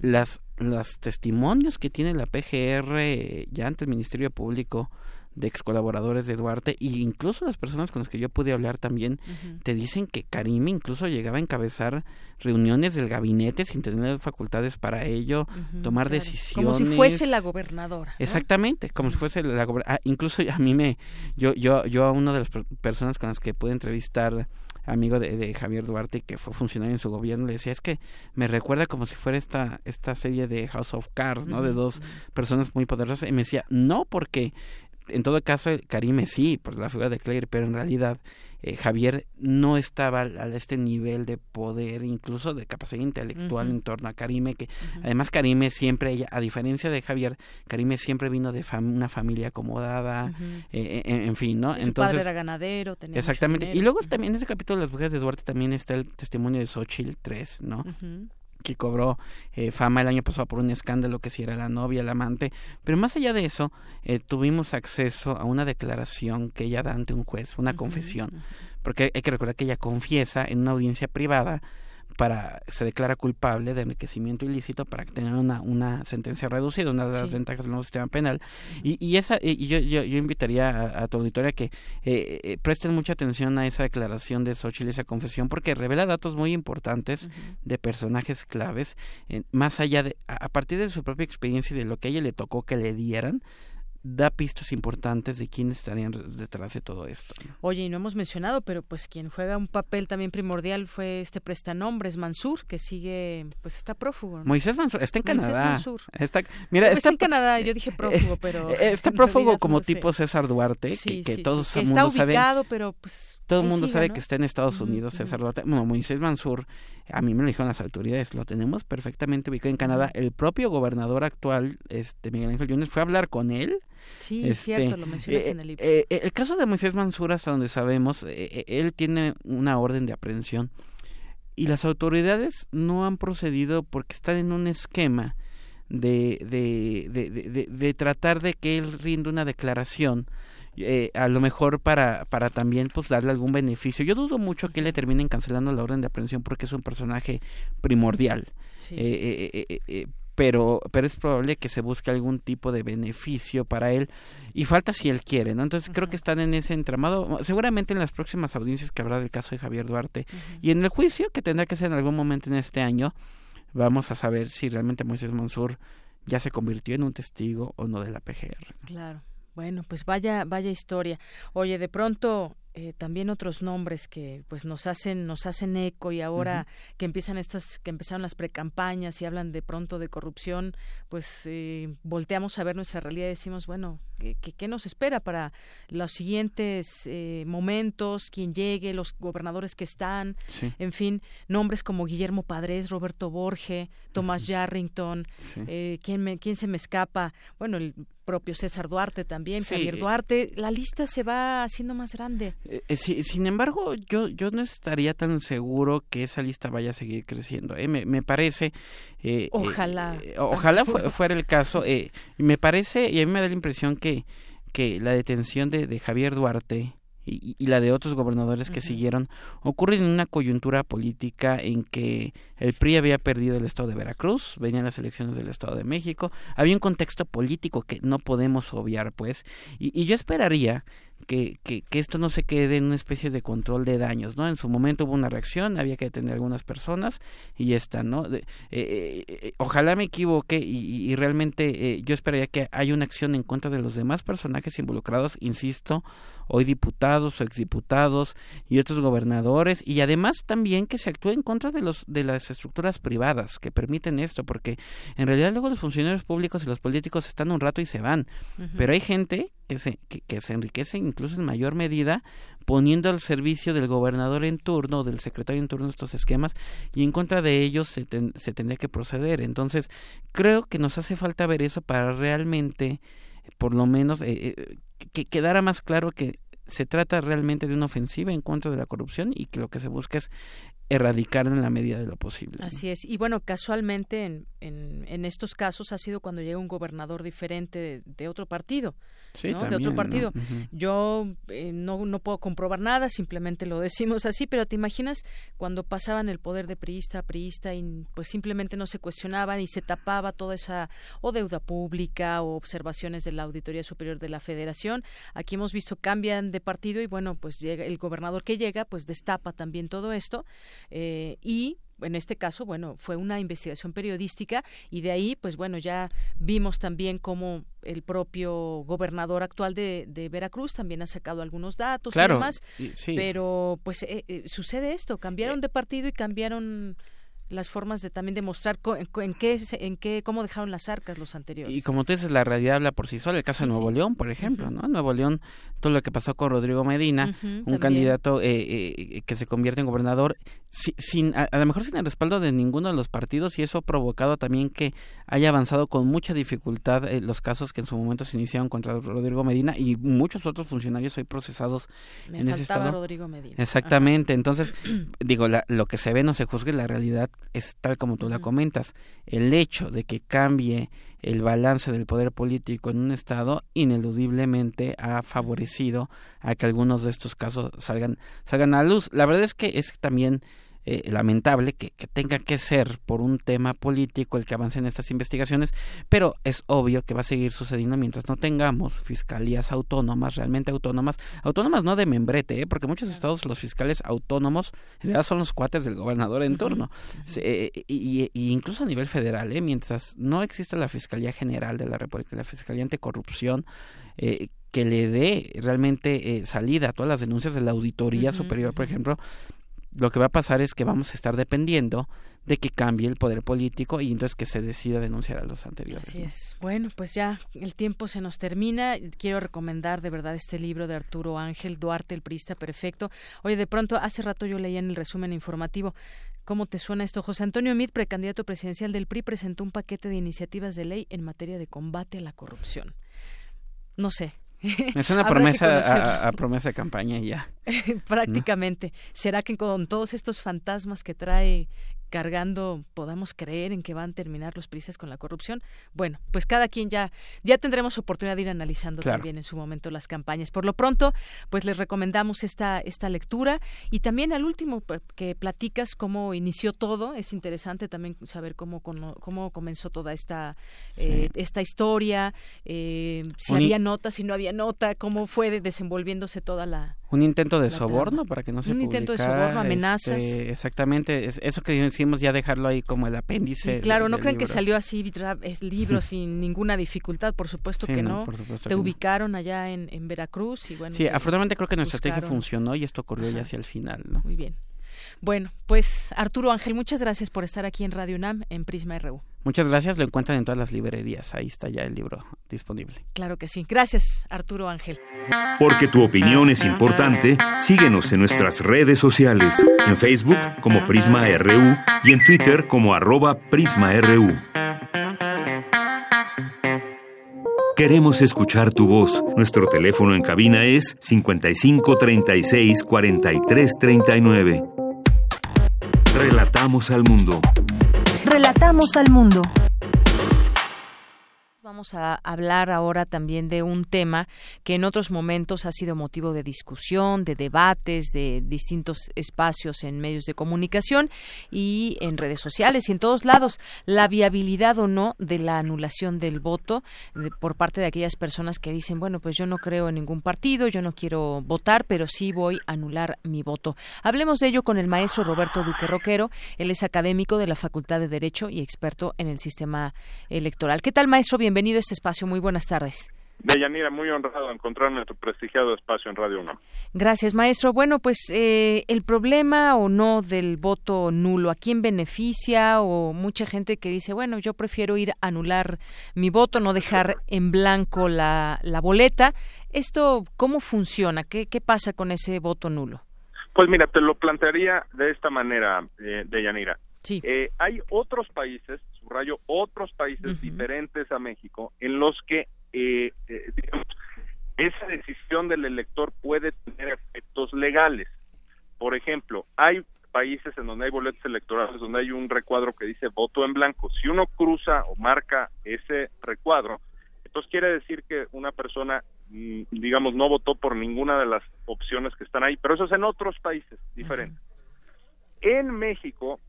Las los testimonios que tiene la PGR ya ante el Ministerio Público de ex colaboradores de Duarte e incluso las personas con las que yo pude hablar también te dicen que Karime incluso llegaba a encabezar reuniones del gabinete sin tener facultades para ello, tomar decisiones. Como si fuese la gobernadora. Exactamente, como si fuese la gobernadora. Ah, incluso a mí me, yo, yo, yo a una de las personas con las que pude entrevistar amigo de, Javier Duarte que fue funcionario en su gobierno le decía es que me recuerda como si fuera esta esta serie de House of Cards no de dos personas muy poderosas y me decía no porque en todo caso Karime sí por la figura de Claire pero en realidad eh, Javier no estaba a este nivel de poder, incluso de capacidad intelectual en torno a Karime, que además Karime siempre, a diferencia de Javier, Karime siempre vino de una familia acomodada, eh, eh, en, fin, ¿no? Entonces, padre era ganadero, tenía Exactamente. Y luego también en ese capítulo de las mujeres de Duarte también está el testimonio de Xochitl 3, ¿no? Que cobró eh, fama el año pasado por un escándalo que si era la novia, el amante, pero más allá de eso, eh, tuvimos acceso a una declaración que ella da ante un juez, una confesión, porque hay que recordar que ella confiesa en una audiencia privada para se declara culpable de enriquecimiento ilícito para tener una, una sentencia reducida, una de las ventajas del nuevo sistema penal. Y, y esa y yo, yo, yo invitaría a, tu auditoria que eh, eh, presten mucha atención a esa declaración de Xochitl, esa confesión, porque revela datos muy importantes de personajes claves, más allá de, a, a partir de su propia experiencia y de lo que a ella le tocó que le dieran, da pistas importantes de quiénes estarían detrás de todo esto. Oye, y no hemos mencionado, pero pues quien juega un papel también primordial fue este prestanombres Mansur, que sigue, pues está prófugo. Moisés Mansur, está en Canadá. Está, mira, pues, está en Canadá, yo dije prófugo, pero... Está prófugo como tipo César Duarte, que, todos el mundo está ubicado, pero pues... Todo el mundo sabe que está en Estados Unidos, César Duarte. Bueno, Moisés Mansur, a mí me lo dijeron las autoridades, lo tenemos perfectamente ubicado en Canadá. El propio gobernador actual, este Miguel Ángel Yunes, fue a hablar con él Sí, es este, cierto, lo mencionas eh, en el libro. Eh, eh, el caso de Moisés Mansur, hasta donde sabemos, él tiene una orden de aprehensión y las autoridades no han procedido porque están en un esquema de, de, de, de, tratar de que él rinda una declaración. A lo mejor para, para también pues darle algún beneficio. Yo dudo mucho que le terminen cancelando la orden de aprehensión porque es un personaje primordial. Sí pero, pero es probable que se busque algún tipo de beneficio para él y falta si él quiere, ¿no? Entonces creo que están en ese entramado, seguramente en las próximas audiencias que habrá del caso de Javier Duarte y en el juicio que tendrá que ser en algún momento en este año, vamos a saber si realmente Moisés Mansur ya se convirtió en un testigo o no de la PGR. Claro. Bueno, pues vaya, vaya historia. Oye, de pronto eh, también otros nombres que pues nos hacen nos hacen eco y ahora que empiezan estas que empezaron las precampañas y hablan de pronto de corrupción pues eh, volteamos a ver nuestra realidad y decimos bueno qué, qué nos espera para los siguientes eh, momentos quién llegue los gobernadores que están en fin nombres como Guillermo Padres Roberto Borge Tomás Yarrington quién me quién se me escapa bueno el propio César Duarte también, Javier Duarte, la lista se va haciendo más grande. Eh, eh, sin embargo, yo, yo no estaría tan seguro que esa lista vaya a seguir creciendo. ¿eh? Me, me, parece... ojalá. ojalá fuera el caso. me parece, y a mí me da la impresión que, que la detención de, de Javier Duarte y, la de otros gobernadores que siguieron ocurren en una coyuntura política en que el PRI había perdido el estado de Veracruz, venían las elecciones del estado de México, había un contexto político que no podemos obviar, pues, y, y yo esperaría que, que, que, esto no se quede en una especie de control de daños, ¿no? En su momento hubo una reacción, había que detener a algunas personas y ya está, ¿no? Eh, eh, eh, ojalá me equivoque y, y realmente yo esperaría que haya una acción en contra de los demás personajes involucrados, insisto, hoy diputados o exdiputados y otros gobernadores y además también que se actúe en contra de los de las estructuras privadas que permiten esto, porque en realidad luego los funcionarios públicos y los políticos están un rato y se van, pero hay gente que se, que, se enriquece incluso en mayor medida poniendo al servicio del gobernador en turno o del secretario en turno estos esquemas y en contra de ellos se, se tendría que proceder. Entonces, creo que nos hace falta ver eso para realmente, por lo menos, eh, eh, que quedara más claro que se trata realmente de una ofensiva en contra de la corrupción y que lo que se busca es erradicar en la medida de lo posible. Así es. Y bueno, casualmente en, en, en, estos casos ha sido cuando llega un gobernador diferente de otro partido de otro partido. Yo eh, no, no puedo comprobar nada, simplemente lo decimos así, pero te imaginas cuando pasaban el poder de priista a priista y pues simplemente no se cuestionaban y se tapaba toda esa o deuda pública o observaciones de la Auditoría Superior de la Federación. Aquí hemos visto cambian de partido y bueno, pues llega el gobernador que llega pues destapa también todo esto eh, y en este caso, bueno, fue una investigación periodística y de ahí, pues bueno, ya vimos también cómo el propio gobernador actual de, de Veracruz también ha sacado algunos datos y demás, pero pues eh, eh, sucede esto, cambiaron de partido y cambiaron las formas de también demostrar en, qué en qué cómo dejaron las arcas los anteriores. Y como tú dices, la realidad habla por sí sola. El caso de Nuevo León, por ejemplo, ¿no? Nuevo León, todo lo que pasó con Rodrigo Medina, un candidato eh, eh, que se convierte en gobernador sin a, lo mejor sin el respaldo de ninguno de los partidos y eso ha provocado también que haya avanzado con mucha dificultad eh, los casos que en su momento se iniciaron contra Rodrigo Medina y muchos otros funcionarios hoy procesados en ese estado. Rodrigo Medina. Exactamente. Entonces, digo, lo que se ve no se juzgue la realidad es tal como tú la comentas, el hecho de que cambie el balance del poder político en un estado ineludiblemente ha favorecido a que algunos de estos casos salgan salgan a luz. La verdad es que es también eh, lamentable que, tenga que ser por un tema político el que avancen estas investigaciones, pero es obvio que va a seguir sucediendo mientras no tengamos fiscalías autónomas, realmente autónomas, autónomas no de membrete, ¿eh? porque muchos estados los fiscales autónomos en realidad son los cuates del gobernador en turno, eh, y, incluso a nivel federal, ¿eh? mientras no exista la Fiscalía General de la República, la Fiscalía Anticorrupción, eh, que le dé realmente salida a todas las denuncias de la Auditoría Superior, por ejemplo, lo que va a pasar es que vamos a estar dependiendo de que cambie el poder político y entonces que se decida denunciar a los anteriores. Así es. Bueno, pues ya el tiempo se nos termina. Quiero recomendar de verdad este libro de Arturo Ángel Duarte, el Prista Perfecto. Oye, de pronto, hace rato yo leía en el resumen informativo. ¿Cómo te suena esto? José Antonio Mit, precandidato presidencial del PRI, presentó un paquete de iniciativas de ley en materia de combate a la corrupción. No sé, es una promesa a, promesa de campaña ya. Prácticamente. ¿Será que con todos estos fantasmas que trae cargando podamos creer en que van a terminar los prisas con la corrupción. Bueno, pues cada quien ya ya tendremos oportunidad de ir analizando también en su momento las campañas. Por lo pronto, pues les recomendamos esta esta lectura y también al último que platicas cómo inició todo. Es interesante también saber cómo cómo comenzó toda esta eh, esta historia, eh, si había nota, si no había nota, cómo fue desenvolviéndose toda la un intento de soborno para que no se un intento de soborno amenazas. este, exactamente eso que decimos ya dejarlo ahí como el apéndice claro no creen que salió así es libro sin ninguna dificultad por supuesto que no, te ubicaron allá en, en, Veracruz y bueno sí afortunadamente creo que nuestra estrategia funcionó y esto ocurrió ya hacia el final no muy bien. Bueno, pues Arturo Ángel, muchas gracias por estar aquí en Radio UNAM en Prisma RU. Muchas gracias, lo encuentran en todas las librerías, ahí está ya el libro disponible. Claro que sí. Gracias, Arturo Ángel. Porque tu opinión es importante, síguenos en nuestras redes sociales, en Facebook como Prisma RU y en Twitter como arroba PrismaRU. Queremos escuchar tu voz. Nuestro teléfono en cabina es 55 36 43 39. Relatamos al mundo. Relatamos al mundo. Vamos a hablar ahora también de un tema que en otros momentos ha sido motivo de discusión, de debates, de distintos espacios en medios de comunicación y en redes sociales y en todos lados, la viabilidad o no de la anulación del voto por parte de aquellas personas que dicen, bueno, pues yo no creo en ningún partido, yo no quiero votar, pero sí voy a anular mi voto. Hablemos de ello con el maestro Roberto Duque Roquero, él es académico de la Facultad de Derecho y experto en el sistema electoral. ¿Qué tal, maestro? Bienvenido bienvenido a este espacio. Muy buenas tardes. Deyanira, muy honrado de encontrarme en tu prestigiado espacio en Radio 1. Gracias, maestro. Bueno, pues eh, el problema o no del voto nulo, ¿a quién beneficia? O mucha gente que dice, bueno, yo prefiero ir a anular mi voto, no dejar en blanco la, la boleta. ¿Esto cómo funciona? ¿Qué, ¿Qué pasa con ese voto nulo? Pues mira, te lo plantearía de esta manera, eh, Deyanira. Sí. Eh, hay otros países subrayo, otros países diferentes a México en los que, eh, eh, digamos, esa decisión del elector puede tener efectos legales. Por ejemplo, hay países en donde hay boletos electorales, donde hay un recuadro que dice voto en blanco. Si uno cruza o marca ese recuadro, entonces quiere decir que una persona, mm, digamos, no votó por ninguna de las opciones que están ahí, pero eso es en otros países diferentes. En México,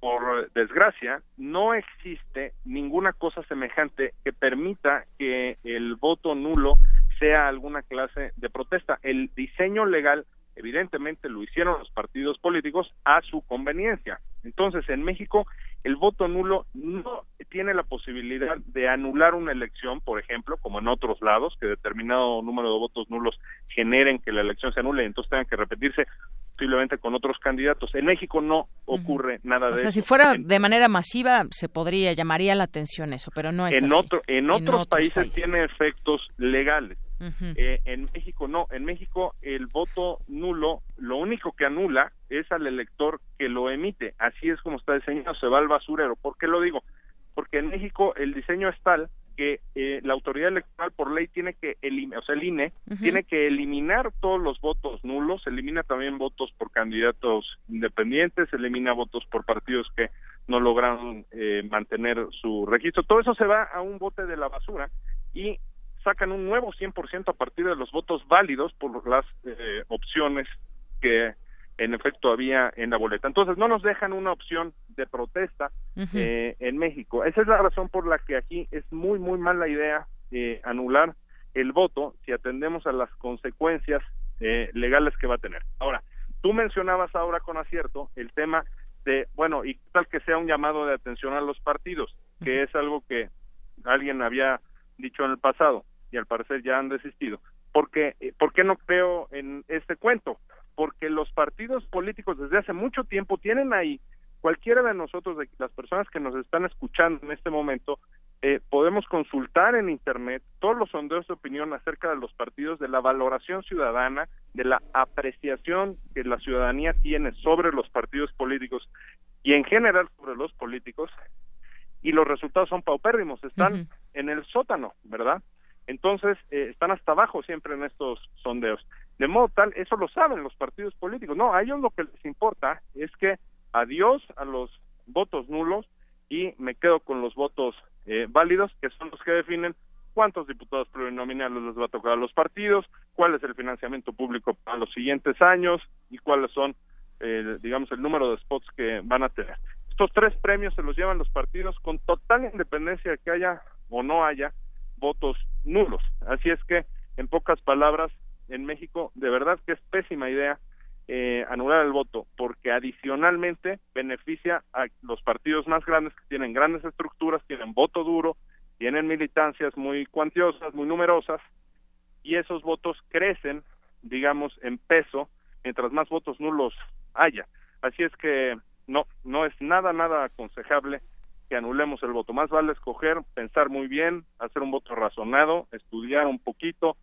por desgracia, no existe ninguna cosa semejante que permita que el voto nulo sea alguna clase de protesta. El diseño legal evidentemente lo hicieron los partidos políticos a su conveniencia. Entonces, en México, el voto nulo no tiene la posibilidad de anular una elección, por ejemplo, como en otros lados, que determinado número de votos nulos generen que la elección se anule y entonces tengan que repetirse posiblemente con otros candidatos. En México no ocurre nada de eso. O sea, si fuera de manera masiva, se podría, llamaría la atención eso, pero no es en así. Otro, en, otros, países tiene efectos legales. Eh, en México no, en México el voto nulo lo único que anula es al elector que lo emite, así es como está diseñado, se va al basurero. ¿Por qué lo digo? Porque en México el diseño es tal que eh, la autoridad electoral por ley tiene que eliminar, o sea, el INE tiene que eliminar todos los votos nulos, elimina también votos por candidatos independientes, elimina votos por partidos que no lograron eh, mantener su registro. Todo eso se va a un bote de la basura y sacan un nuevo 100% a partir de los votos válidos por las eh, opciones que en efecto había en la boleta. Entonces no nos dejan una opción de protesta eh, en México. Esa es la razón por la que aquí es muy, muy mala idea eh, anular el voto si atendemos a las consecuencias eh, legales que va a tener. Ahora, tú mencionabas ahora con acierto el tema de, bueno, y tal que sea un llamado de atención a los partidos, que es algo que alguien había dicho en el pasado y al parecer ya han desistido. Porque, ¿Por qué no creo en este cuento? porque los partidos políticos desde hace mucho tiempo tienen ahí, cualquiera de nosotros, de las personas que nos están escuchando en este momento, eh, podemos consultar en Internet todos los sondeos de opinión acerca de los partidos, de la valoración ciudadana, de la apreciación que la ciudadanía tiene sobre los partidos políticos y en general sobre los políticos, y los resultados son paupérrimos, están en el sótano, ¿verdad? Entonces, eh, están hasta abajo siempre en estos sondeos. De modo tal, eso lo saben los partidos políticos. No, a ellos lo que les importa es que adiós a los votos nulos y me quedo con los votos eh, válidos, que son los que definen cuántos diputados plurinominales les va a tocar a los partidos, cuál es el financiamiento público para los siguientes años y cuáles son, eh, digamos, el número de spots que van a tener. Estos tres premios se los llevan los partidos con total independencia de que haya o no haya votos nulos. Así es que, en pocas palabras, en México, de verdad que es pésima idea eh, anular el voto, porque adicionalmente beneficia a los partidos más grandes que tienen grandes estructuras, tienen voto duro, tienen militancias muy cuantiosas, muy numerosas, y esos votos crecen, digamos, en peso, mientras más votos nulos haya. Así es que no, no es nada, nada aconsejable que anulemos el voto. Más vale escoger, pensar muy bien, hacer un voto razonado, estudiar un poquito,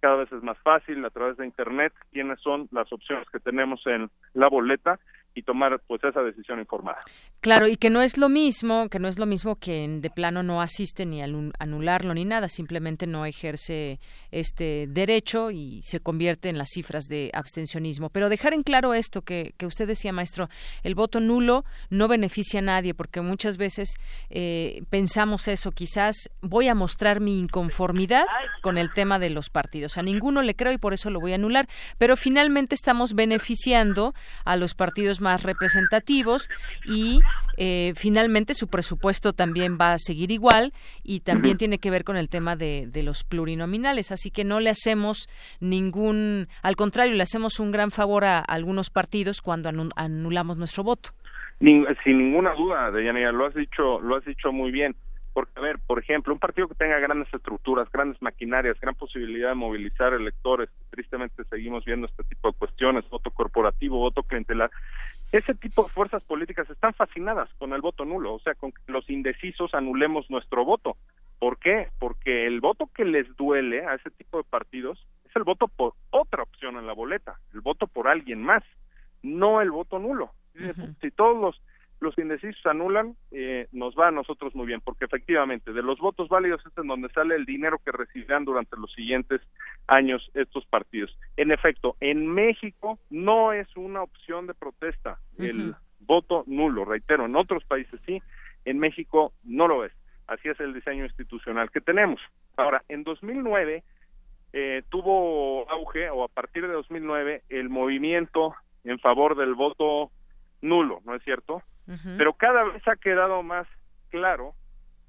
cada vez es más fácil a través de internet quiénes son las opciones que tenemos en la boleta y tomar pues esa decisión informada. Claro, y que no es lo mismo, que no es lo mismo que de plano no asiste ni anularlo ni nada, simplemente no ejerce este derecho y se convierte en las cifras de abstencionismo. Pero dejar en claro esto que, que usted decía, maestro, el voto nulo no beneficia a nadie, porque muchas veces eh, pensamos eso, quizás voy a mostrar mi inconformidad con el tema de los partidos. A ninguno le creo y por eso lo voy a anular, pero finalmente estamos beneficiando a los partidos más representativos y eh, finalmente su presupuesto también va a seguir igual y también tiene que ver con el tema de, los plurinominales. Así que no le hacemos ningún, al contrario, le hacemos un gran favor a, algunos partidos cuando anulamos nuestro voto. sin ninguna duda, Deyanira, lo has dicho, lo has dicho muy bien. Porque, a ver, por ejemplo, un partido que tenga grandes estructuras, grandes maquinarias, gran posibilidad de movilizar electores, tristemente seguimos viendo este tipo de cuestiones, voto corporativo, voto clientelar, ese tipo de fuerzas políticas están fascinadas con el voto nulo, o sea, con que los indecisos anulemos nuestro voto. ¿Por qué? Porque el voto que les duele a ese tipo de partidos es el voto por otra opción en la boleta, el voto por alguien más, no el voto nulo. Si todos los los indecisos anulan, eh, nos va a nosotros muy bien, porque efectivamente de los votos válidos es en donde sale el dinero que recibirán durante los siguientes años estos partidos. En efecto, en México no es una opción de protesta el voto nulo, reitero, en otros países sí, en México no lo es. Así es el diseño institucional que tenemos. Ahora, en 2009 eh, tuvo auge, o a partir de 2009, el movimiento en favor del voto nulo, ¿no es cierto? Pero cada vez ha quedado más claro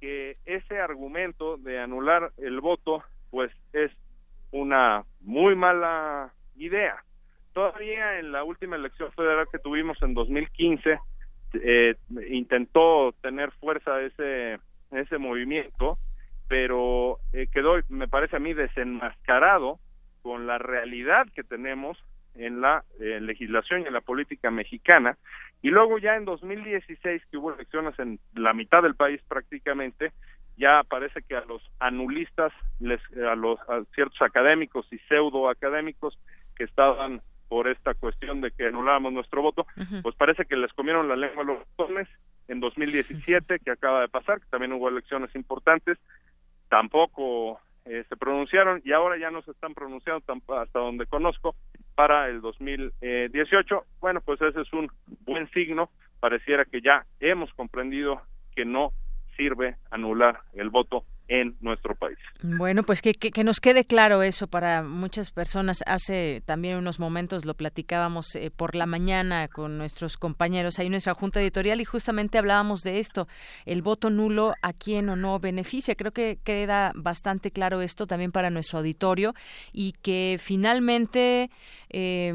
que ese argumento de anular el voto, pues es una muy mala idea. Todavía en la última elección federal que tuvimos en 2015, eh, intentó tener fuerza ese, ese movimiento, pero eh, quedó, me parece a mí, desenmascarado con la realidad que tenemos en la eh, legislación y en la política mexicana. Y luego ya en 2016, que hubo elecciones en la mitad del país prácticamente, ya parece que a los anulistas, les, a los ciertos académicos y pseudo académicos que estaban por esta cuestión de que anulábamos nuestro voto, pues parece que les comieron la lengua a los botones en 2017, que acaba de pasar, que también hubo elecciones importantes, tampoco eh, se pronunciaron y ahora ya no se están pronunciando hasta donde conozco para el 2018. Bueno, pues ese es un buen signo. Pareciera que ya hemos comprendido que no sirve anular el voto en nuestro país. Bueno, pues que, que, nos quede claro eso para muchas personas. Hace también unos momentos lo platicábamos eh, por la mañana con nuestros compañeros ahí en nuestra junta editorial y justamente hablábamos de esto, el voto nulo a quién o no beneficia. Creo que queda bastante claro esto también para nuestro auditorio y que finalmente, eh,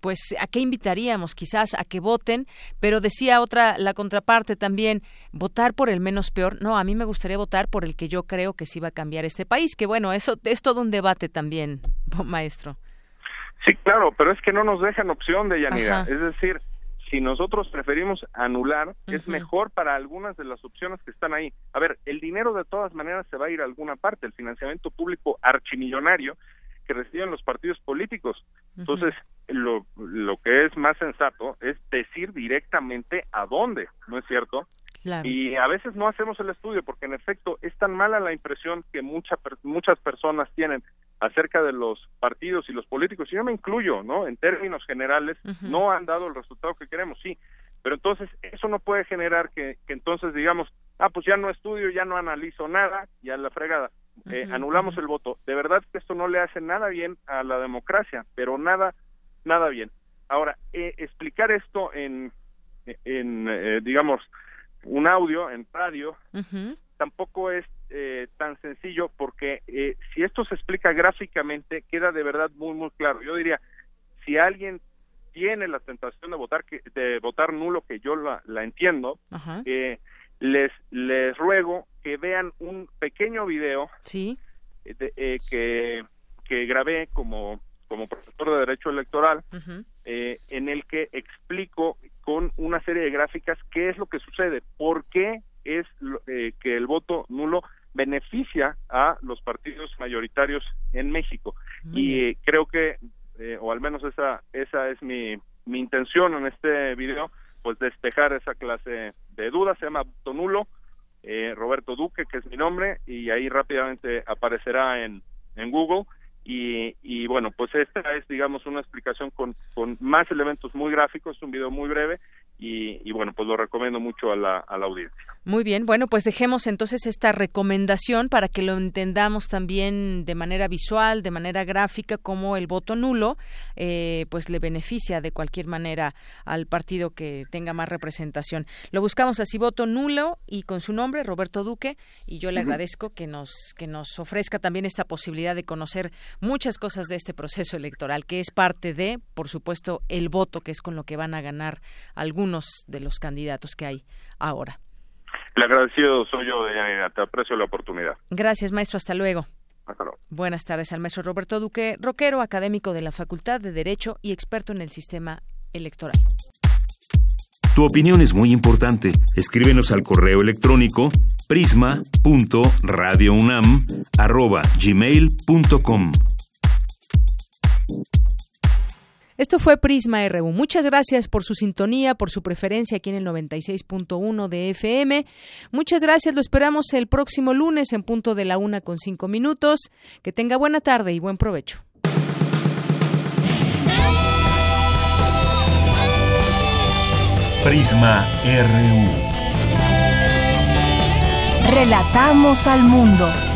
pues, ¿a qué invitaríamos? Quizás a que voten, pero decía otra, la contraparte también, votar por el menos peor. No, a mí me gustaría votar por el que yo creo que sí va a cambiar este país, que bueno, eso es todo un debate también, maestro. Sí, claro, pero es que no nos dejan opción de Yanira, es decir, si nosotros preferimos anular, es mejor para algunas de las opciones que están ahí. A ver, el dinero de todas maneras se va a ir a alguna parte, el financiamiento público archimillonario que reciben los partidos políticos. Entonces, lo, lo que es más sensato es decir directamente a dónde, ¿no es cierto? Y a veces no hacemos el estudio porque en efecto es tan mala la impresión que mucha, muchas personas tienen acerca de los partidos y los políticos, y yo me incluyo, ¿no? En términos generales, no han dado el resultado que queremos, sí, pero entonces eso no puede generar que, que entonces digamos, ah, pues ya no estudio, ya no analizo nada, ya la fregada, eh, anulamos el voto. De verdad que esto no le hace nada bien a la democracia, pero nada, nada bien. Ahora, eh, explicar esto en, en eh, digamos, un audio en radio tampoco es eh, tan sencillo porque eh, si esto se explica gráficamente queda de verdad muy muy claro. Yo diría si alguien tiene la tentación de votar que, de votar nulo que yo la, entiendo eh, les les ruego que vean un pequeño video sí. que que grabé como como profesor de derecho electoral en el que explico con una serie de gráficas qué es lo que sucede, por qué es eh, que el voto nulo beneficia a los partidos mayoritarios en México. y eh, creo que, eh, o al menos esa, esa es mi, mi intención en este video, pues despejar esa clase de dudas, se llama voto nulo, Roberto Duque, que es mi nombre, y ahí rápidamente aparecerá en, en Google y, y, bueno, pues esta es, digamos, una explicación con, con más elementos muy gráficos, un video muy breve y, bueno, pues lo recomiendo mucho a la, a la audiencia. Muy bien, bueno, pues dejemos entonces esta recomendación para que lo entendamos también de manera visual, de manera gráfica, como el voto nulo, eh, pues le beneficia de cualquier manera al partido que tenga más representación. Lo buscamos así, voto nulo y con su nombre, Roberto Duque, y yo le agradezco que nos, que nos ofrezca también esta posibilidad de conocer muchas cosas de este proceso electoral, que es parte de, por supuesto, el voto, que es con lo que van a ganar algunos de los candidatos que hay ahora. Le agradecido soy yo, Deyanira. Te aprecio la oportunidad. Gracias, maestro. Hasta luego. Hasta luego. Buenas tardes al maestro Roberto Duque, roquero académico de la Facultad de Derecho y experto en el sistema electoral. Tu opinión es muy importante. Escríbenos al correo electrónico prisma.radiounam@gmail.com. Esto fue Prisma RU. Muchas gracias por su sintonía, por su preferencia aquí en el 96.1 de FM. Muchas gracias. Lo esperamos el próximo lunes en punto de la una con cinco minutos. Que tenga buena tarde y buen provecho. Prisma RU. Relatamos al mundo.